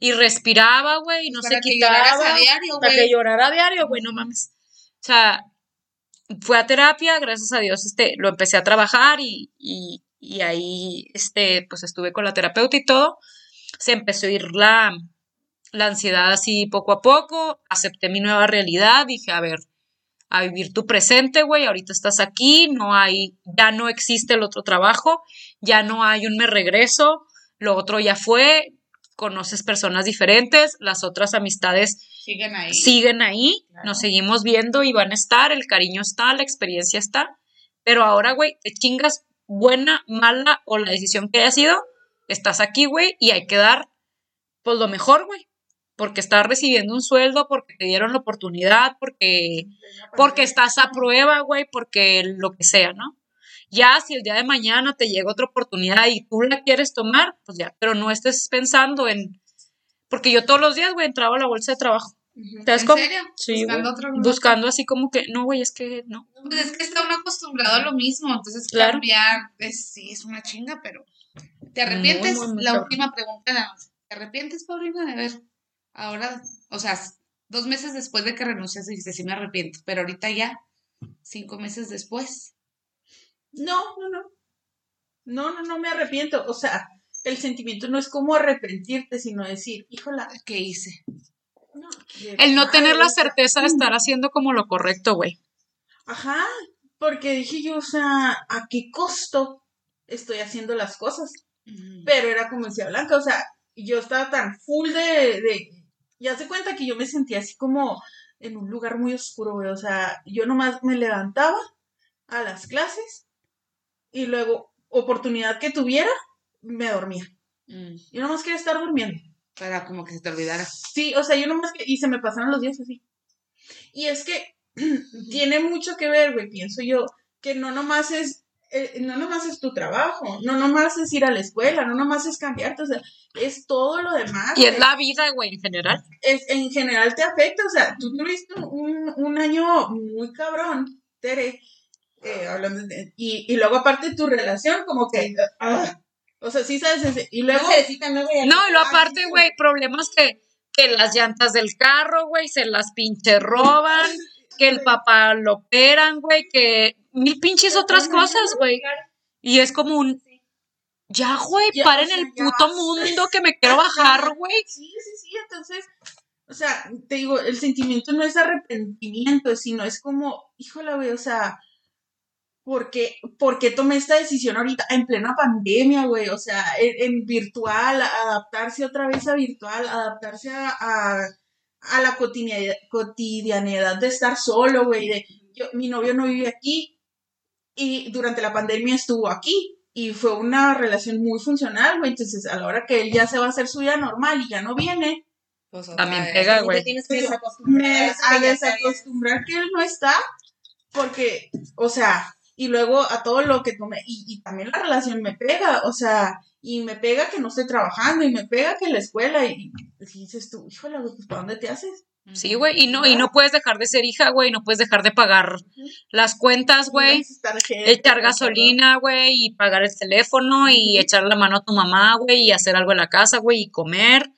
Y respiraba, güey, y no Para se que quitaba. a diario, Para que llorara a diario, güey, no mames. O sea, fue a terapia, gracias a Dios, este, lo empecé a trabajar y, y, y ahí, este, pues estuve con la terapeuta y todo. Se empezó a ir la, la ansiedad así poco a poco, acepté mi nueva realidad, dije, a ver, a vivir tu presente, güey, ahorita estás aquí, no hay, ya no existe el otro trabajo, ya no hay un me regreso, lo otro ya fue, conoces personas diferentes, las otras amistades Siguen ahí. siguen ahí, Claro. nos seguimos viendo y van a estar, el cariño está, la experiencia está, pero ahora, güey, te chingas buena, mala o la decisión que haya sido, estás aquí, güey, y hay que dar, pues, lo mejor, güey, porque estás recibiendo un sueldo, porque te dieron la oportunidad, porque, porque estás a prueba, güey, porque lo que sea, ¿no? Ya si el día de mañana te llega otra oportunidad y tú la quieres tomar, pues ya, pero no estés pensando en... Porque yo todos los días, güey, entraba a la bolsa de trabajo. ¿Sabes ¿En cómo? serio? Sí, Buscando otro. Buscando así como que, no, güey, es que no. Pues es que está uno acostumbrado a lo mismo, entonces Claro. cambiar, es, sí, es una chinga, pero ¿te arrepientes? muy, muy la cabrón. última pregunta. ¿Te arrepientes, Paulina, de ver? Ahora, o sea, dos meses después de que renuncias, dijiste, sí me arrepiento, pero ahorita ya, cinco meses después. No, no, no. No, no, no me arrepiento. O sea, el sentimiento no es como arrepentirte, sino decir, híjola, ¿Qué hice? El no tener la certeza de estar haciendo como lo correcto, güey. Ajá, porque dije yo, o sea, ¿a qué costo estoy haciendo las cosas? Pero era como decía Blanca, o sea, yo estaba tan full de, de ya se cuenta que yo me sentía así como en un lugar muy oscuro, güey, o sea, yo nomás me levantaba a las clases y luego, oportunidad que tuviera, me dormía. Mm, Yo nomás quería estar durmiendo. Para como que se te olvidara. Sí, o sea, yo nomás que, y se me pasaron los días así. Y es que (clears throat) tiene mucho que ver, güey, pienso yo, que no nomás es, eh, no nomás es tu trabajo, no nomás es ir a la escuela, no nomás es cambiarte, o sea, es todo lo demás. Y es güey. la vida, güey, en general. Es- en general te afecta, o sea, tú tuviste un, un año muy cabrón, Tere, eh, hablando de- y, y luego aparte tu relación, como que, ah, o sea, sí sabes, ese- y luego... No, y lo Ah, aparte, güey, problemas que, que las llantas del carro, güey, se las pinche roban, que el papá lo operan, güey, que mil pinches otras cosas, güey. Y es como un, ya, güey, paren o sea, el ya. puto mundo que me (laughs) quiero bajar, güey. Sí, sí, sí, entonces, o sea, te digo, el sentimiento no es arrepentimiento, sino es como, híjole, güey, o sea, ¿por qué, por qué tomé esta decisión ahorita en plena pandemia, güey? O sea, en, en virtual, adaptarse otra vez a virtual, adaptarse a, a, a la cotidianidad, cotidianidad de estar solo, güey, de, yo, mi novio no vive aquí y durante la pandemia estuvo aquí. Y fue una relación muy funcional, güey. Entonces, a la hora que él ya se va a hacer su vida normal y ya no viene, Pues, También vez. pega, güey. tienes que me a desacostumbrar que él no está, porque, o sea, y luego a todo lo que tomé, y, y también la relación me pega, o sea, y me pega que no estoy trabajando, y me pega que la escuela, y, y dices tú, híjole, pues ¿para dónde te haces? Sí, güey, y no, y no puedes dejar de ser hija, güey, no puedes dejar de pagar las cuentas, güey. Echar gasolina, güey, y pagar el teléfono y echar la mano a tu mamá, güey, y hacer algo en la casa, güey, y comer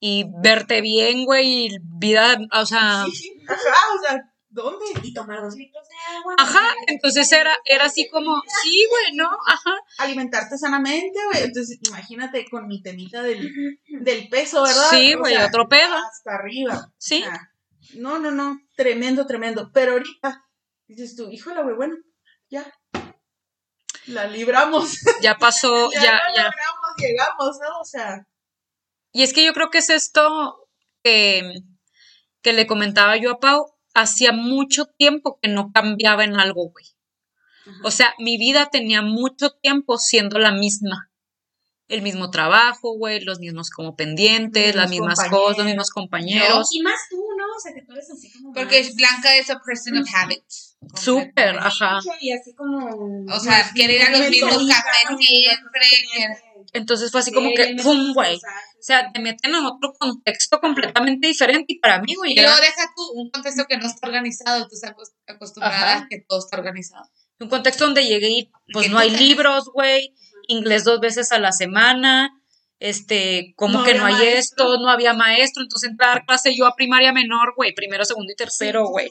y verte bien, güey, y vida, o sea, Sí, sí, Ajá, o sea, ¿dónde? Y tomar dos litros de agua. ajá, entonces era era así como, sí, güey, ¿no? Ajá. Alimentarte sanamente, güey. Entonces, imagínate con mi temita del, del peso, ¿verdad? Sí, güey, otro pedo. Hasta arriba. Sí. No, no, no, tremendo, tremendo. Pero ahorita dices tú, híjole, güey, bueno, ya. La libramos. (laughs) Ya pasó, (laughs) ya, ya, la ya. logramos, llegamos, ¿no? O sea, Y es que yo creo que es esto que, que le comentaba yo a Pau, hacía mucho tiempo que no cambiaba en algo, güey. O sea, mi vida tenía mucho tiempo siendo la misma. El mismo trabajo, güey, los mismos como pendientes, Los las mismas cosas, los mismos compañeros. Y más tú, ¿no? O sea, que tú eres así como. Porque más- Blanca es a person of habit. Súper, ajá. Y así como. O sea, quiere ir a los mismos cafés siempre. Entonces fue así como que, ¡pum, güey! O sea, te meten en otro contexto completamente diferente y para mí, güey, Y luego deja tú un contexto que no está organizado, tú estás acos- acostumbrada Ajá. a que todo está organizado. un contexto donde llegué y pues no hay libros, güey, inglés dos veces a la semana, este, como No que no hay maestro. esto, no había maestro, entonces dar clase yo a primaria menor, güey, primero, segundo y tercero, güey.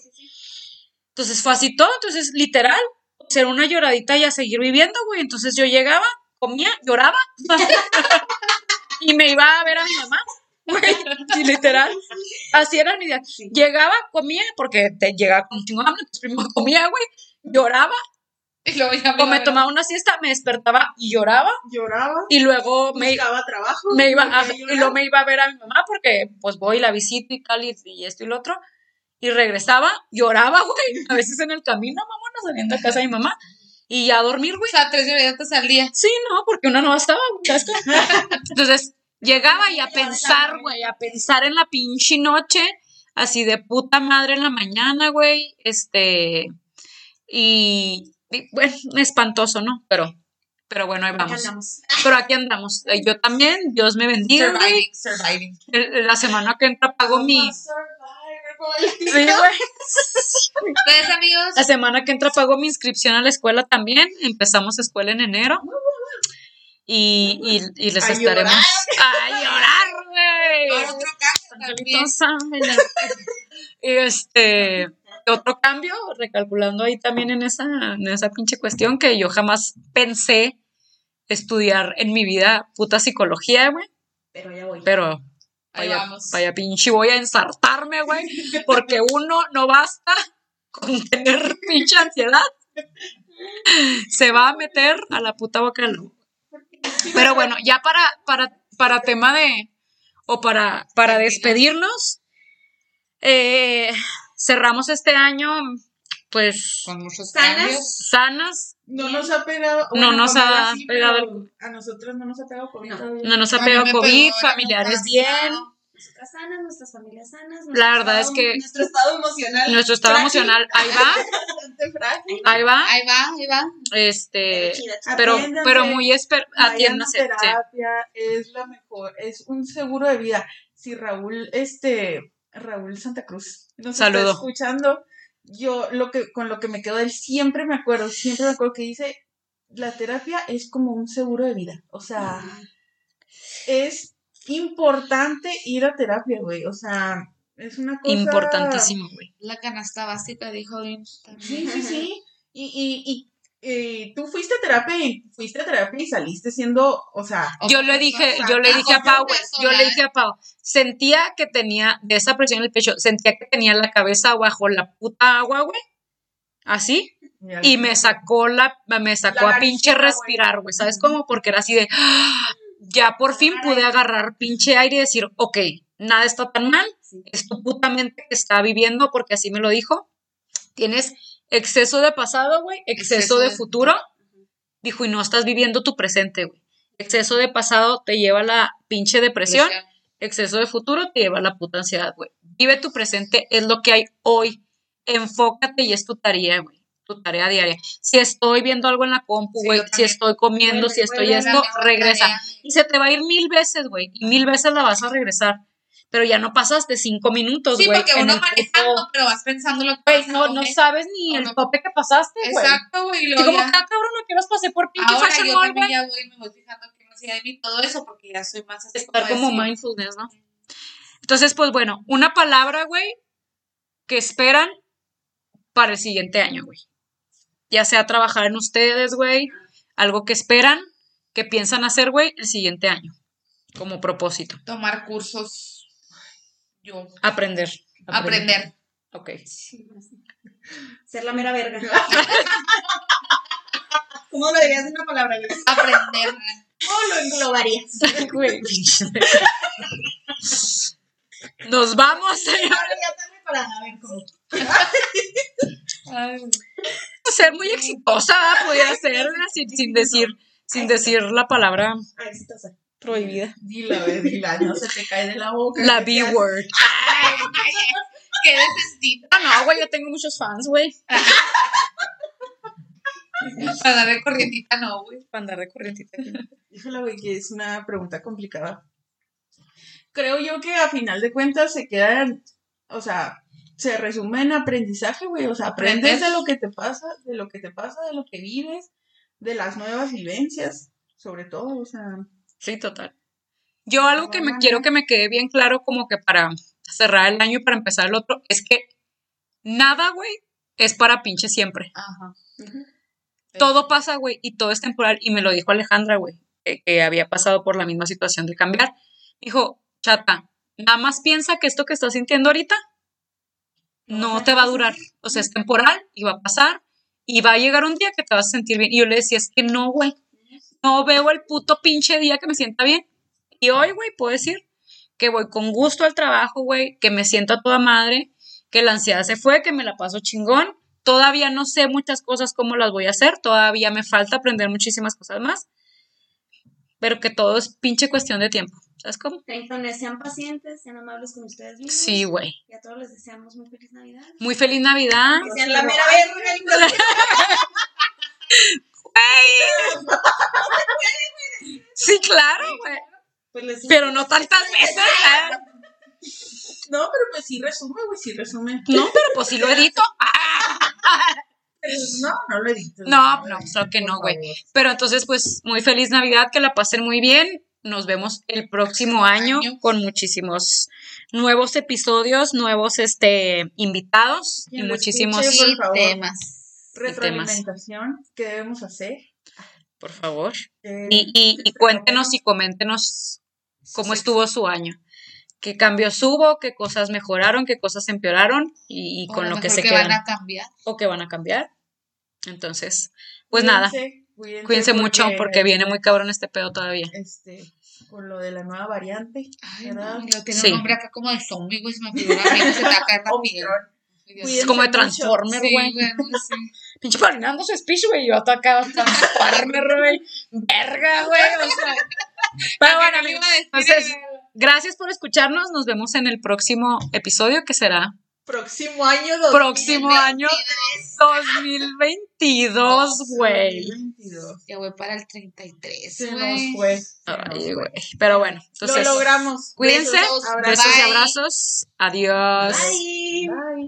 Entonces fue así todo, entonces literal, ser una lloradita y a seguir viviendo, güey. Entonces yo llegaba, comía, lloraba (laughs) y me iba a ver a mi mamá. (laughs) Sí, literal. Así era mi día. Llegaba, comía, porque te llegaba con chingo hambre, entonces primero comía, güey, lloraba, Y luego ya o me iba a- tomaba una siesta, me despertaba y lloraba, lloraba, y luego me, buscaba trabajo. me iba a, y luego me iba a ver a mi mamá porque pues voy y la visito y tal y, y esto y lo otro y regresaba lloraba güey a veces en el camino vámonos saliendo a casa de mi mamá y ya a dormir O güey sea, tres lloradas al día. sí no porque una no estaba güey (laughs) entonces llegaba y a pensar güey a pensar en la pinche noche así de puta madre en la mañana güey este y, y, bueno espantoso no pero pero bueno ahí vamos andamos. pero aquí andamos Eh, yo también Dios me bendiga Surviving, surviving. el- la semana que entra pago mi. Vamos a survivor, como el- Sí, (laughs) güey. Ustedes, amigos, La semana que entra pago mi inscripción a la escuela también. Empezamos escuela en enero. Y, y, y les A estaremos. llorar. ¡A llorar, güey! otro cambio también. Y este. Otro cambio, recalculando ahí también en esa, en esa pinche cuestión que yo jamás pensé estudiar en mi vida puta psicología, güey. Pero ya voy. Pero Ahí vaya, vamos. vaya pinche, voy a ensartarme, güey. Porque uno no basta con tener pinche ansiedad. Se va a meter a la puta boca del lobo. Pero bueno, ya para, para, para tema de. O para, para despedirnos. eh, cerramos este año, pues, Con muchos Sanas. cambios. sanas. No nos ha pegado. No nos ha pegado A nosotros no nos ha pegado COVID. No. nos ha pegado COVID, familiares bien. Nosotras sanas, nuestras familias sanas. La nuestro verdad es estado- que- Nuestro estado emocional. Nuestro estado frágil. emocional, ahí va, ahí va. Ahí va, ahí va. Este, pero, Atiéndanse, pero muy esper atiéndase, sí. terapia, es la mejor, es un seguro de vida. Si Raúl, este, Raúl Santa Cruz nos Saludo. está escuchando, yo lo que, con lo que me quedo de él, siempre me acuerdo, siempre me acuerdo que dice, la terapia es como un seguro de vida. O sea, es importante ir a terapia, güey. O sea, es una cosa Importantísimo, güey. La canasta básica, dijo bien. Sí, sí, sí. Y, y, y eh, tú fuiste a terapia y fuiste a terapia y saliste siendo, o sea, Yo le dije, yo le dije a Pau, yo le dije a Pau, sentía que tenía de esa presión en el pecho, sentía que tenía la cabeza bajo la puta agua, güey. Así, y me sacó la, me sacó La a pinche respirar, güey, ¿sabes cómo? Porque era así de, ¡ah! (gasps) ya por fin pude agarrar pinche aire y decir, ok, nada está tan mal, Sí. es tu puta mente que está viviendo, porque así me lo dijo, tienes exceso de pasado, güey, exceso, Exceso de de futuro, dijo, y no estás viviendo tu presente, güey. Exceso de pasado te lleva a la pinche depresión, exceso de futuro te lleva a la puta ansiedad, güey. Vive tu presente, es lo que hay hoy. Enfócate y es tu tarea, güey. Tu tarea diaria. Si estoy viendo algo en la compu, güey, si estoy comiendo, si estoy esto, regresa. tarea. Y se te va a ir mil veces, güey. Y mil veces la vas a regresar. Pero ya no pasaste cinco minutos, Sí, güey. porque uno manejando, pero vas pensando lo que Güey, a no, no sabes ni el no. tope que pasaste, güey. Exacto, güey. y como, ah, cabrón, no quieras pasé por pinche Ahora Fashion yo Mall, güey. ya voy me voy fijando que no hacía de mí todo eso porque ya soy más así estar como decir, mindfulness, ¿no? Entonces, pues bueno, una palabra, güey, que esperan para el siguiente año, güey. Ya sea trabajar en ustedes, güey, algo que esperan, que piensan hacer, güey, el siguiente año, como propósito. Tomar cursos. Yo. Aprender. Aprender. Ok. Ser la mera verga. (laughs) ¿Cómo lo dirías en una palabra? Aprender. ¿Cómo lo englobarías? (laughs) Güey. Nos vamos, señor. Ahora ya está preparada, a ver cómo. Ser muy exitosa, ¿verdad? Podría ser, sin, sin decir, sin decir la palabra Ah, exitosa. Prohibida. Dila, dila, no se te cae de la boca. La. B-word. (laughs) Qué decentita. Ah, no, güey, yo tengo muchos fans, güey. (laughs) Para darle corrientita, no, güey. Para andar de corrientita. Híjole, güey, que es una pregunta complicada. Creo yo que a final de cuentas se quedan, o sea, se resume en aprendizaje, güey. O sea, aprendes Aprendes. de lo que te pasa, de lo que te pasa, de lo que vives, de las nuevas vivencias, sobre todo, o sea. Sí, total. Yo algo que me quiero que me quede bien claro como que para cerrar el año y para empezar el otro, es que nada, güey, es para pinche siempre. Ajá. Todo pasa, güey, y todo es temporal. Y me lo dijo Alejandra, güey, que, que había pasado por la misma situación de cambiar. Dijo, chata, nada más piensa que esto que estás sintiendo ahorita no te va a durar. O sea, es temporal y va a pasar. Y va a llegar un día que te vas a sentir bien. Y yo le decía, es que no, güey. No veo el puto pinche día que me sienta bien. Y hoy, güey, puedo decir que voy con gusto al trabajo, güey, que me siento a toda madre, que la ansiedad se fue, que me la paso chingón. Todavía no sé muchas cosas cómo las voy a hacer, todavía me falta aprender muchísimas cosas más, pero que todo es pinche cuestión de tiempo. ¿Sabes cómo? Entonces, sean pacientes, sean amables con ustedes mismos. Sí, güey. Y a todos les deseamos muy feliz Navidad. Muy feliz Navidad. Que sean la mera verga. (laughs) Sí, claro, güey. Pues Pero no tantas veces. ¿eh? No, pero pues sí resume, güey, sí resume. No, pero pues sí lo edito. (laughs) No, no lo edites. No, güey, no, claro que no, güey. Pero entonces, pues, muy feliz Navidad, que la pasen muy bien. Nos vemos el próximo año con muchísimos nuevos episodios, nuevos este invitados y lo muchísimos escuche, Y temas. Retroalimentación, ¿qué debemos hacer? por favor. Eh, Y, y, y cuéntenos y coméntenos cómo estuvo su año. ¿Qué cambios hubo? ¿Qué cosas mejoraron? ¿Qué cosas empeoraron? Y, con lo que se que quedan. van a cambiar. O que van a cambiar. Entonces, pues nada. cuídense, mucho porque viene muy cabrón este pedo todavía. Este, con lo de la nueva variante. Ay, ¿verdad? no, y lo tiene Sí. un nombre acá como de zombie, güey, se me figura que se (laughs) Es como de. Transformer, güey. (laughs) Pinche Paulina su speech, güey. Yo acá Transformer, güey. Verga, güey. O sea. (laughs) Pero bueno, amigos. Entonces, gracias por escucharnos. Nos vemos en el próximo episodio que será Próximo año. 2022. próximo año 2022, güey. 2022. Ya voy para el 33, Se nos güey. güey. Pero bueno, entonces. Lo logramos. Cuídense. Besos. Besos y abrazos. Adiós. Bye. Bye.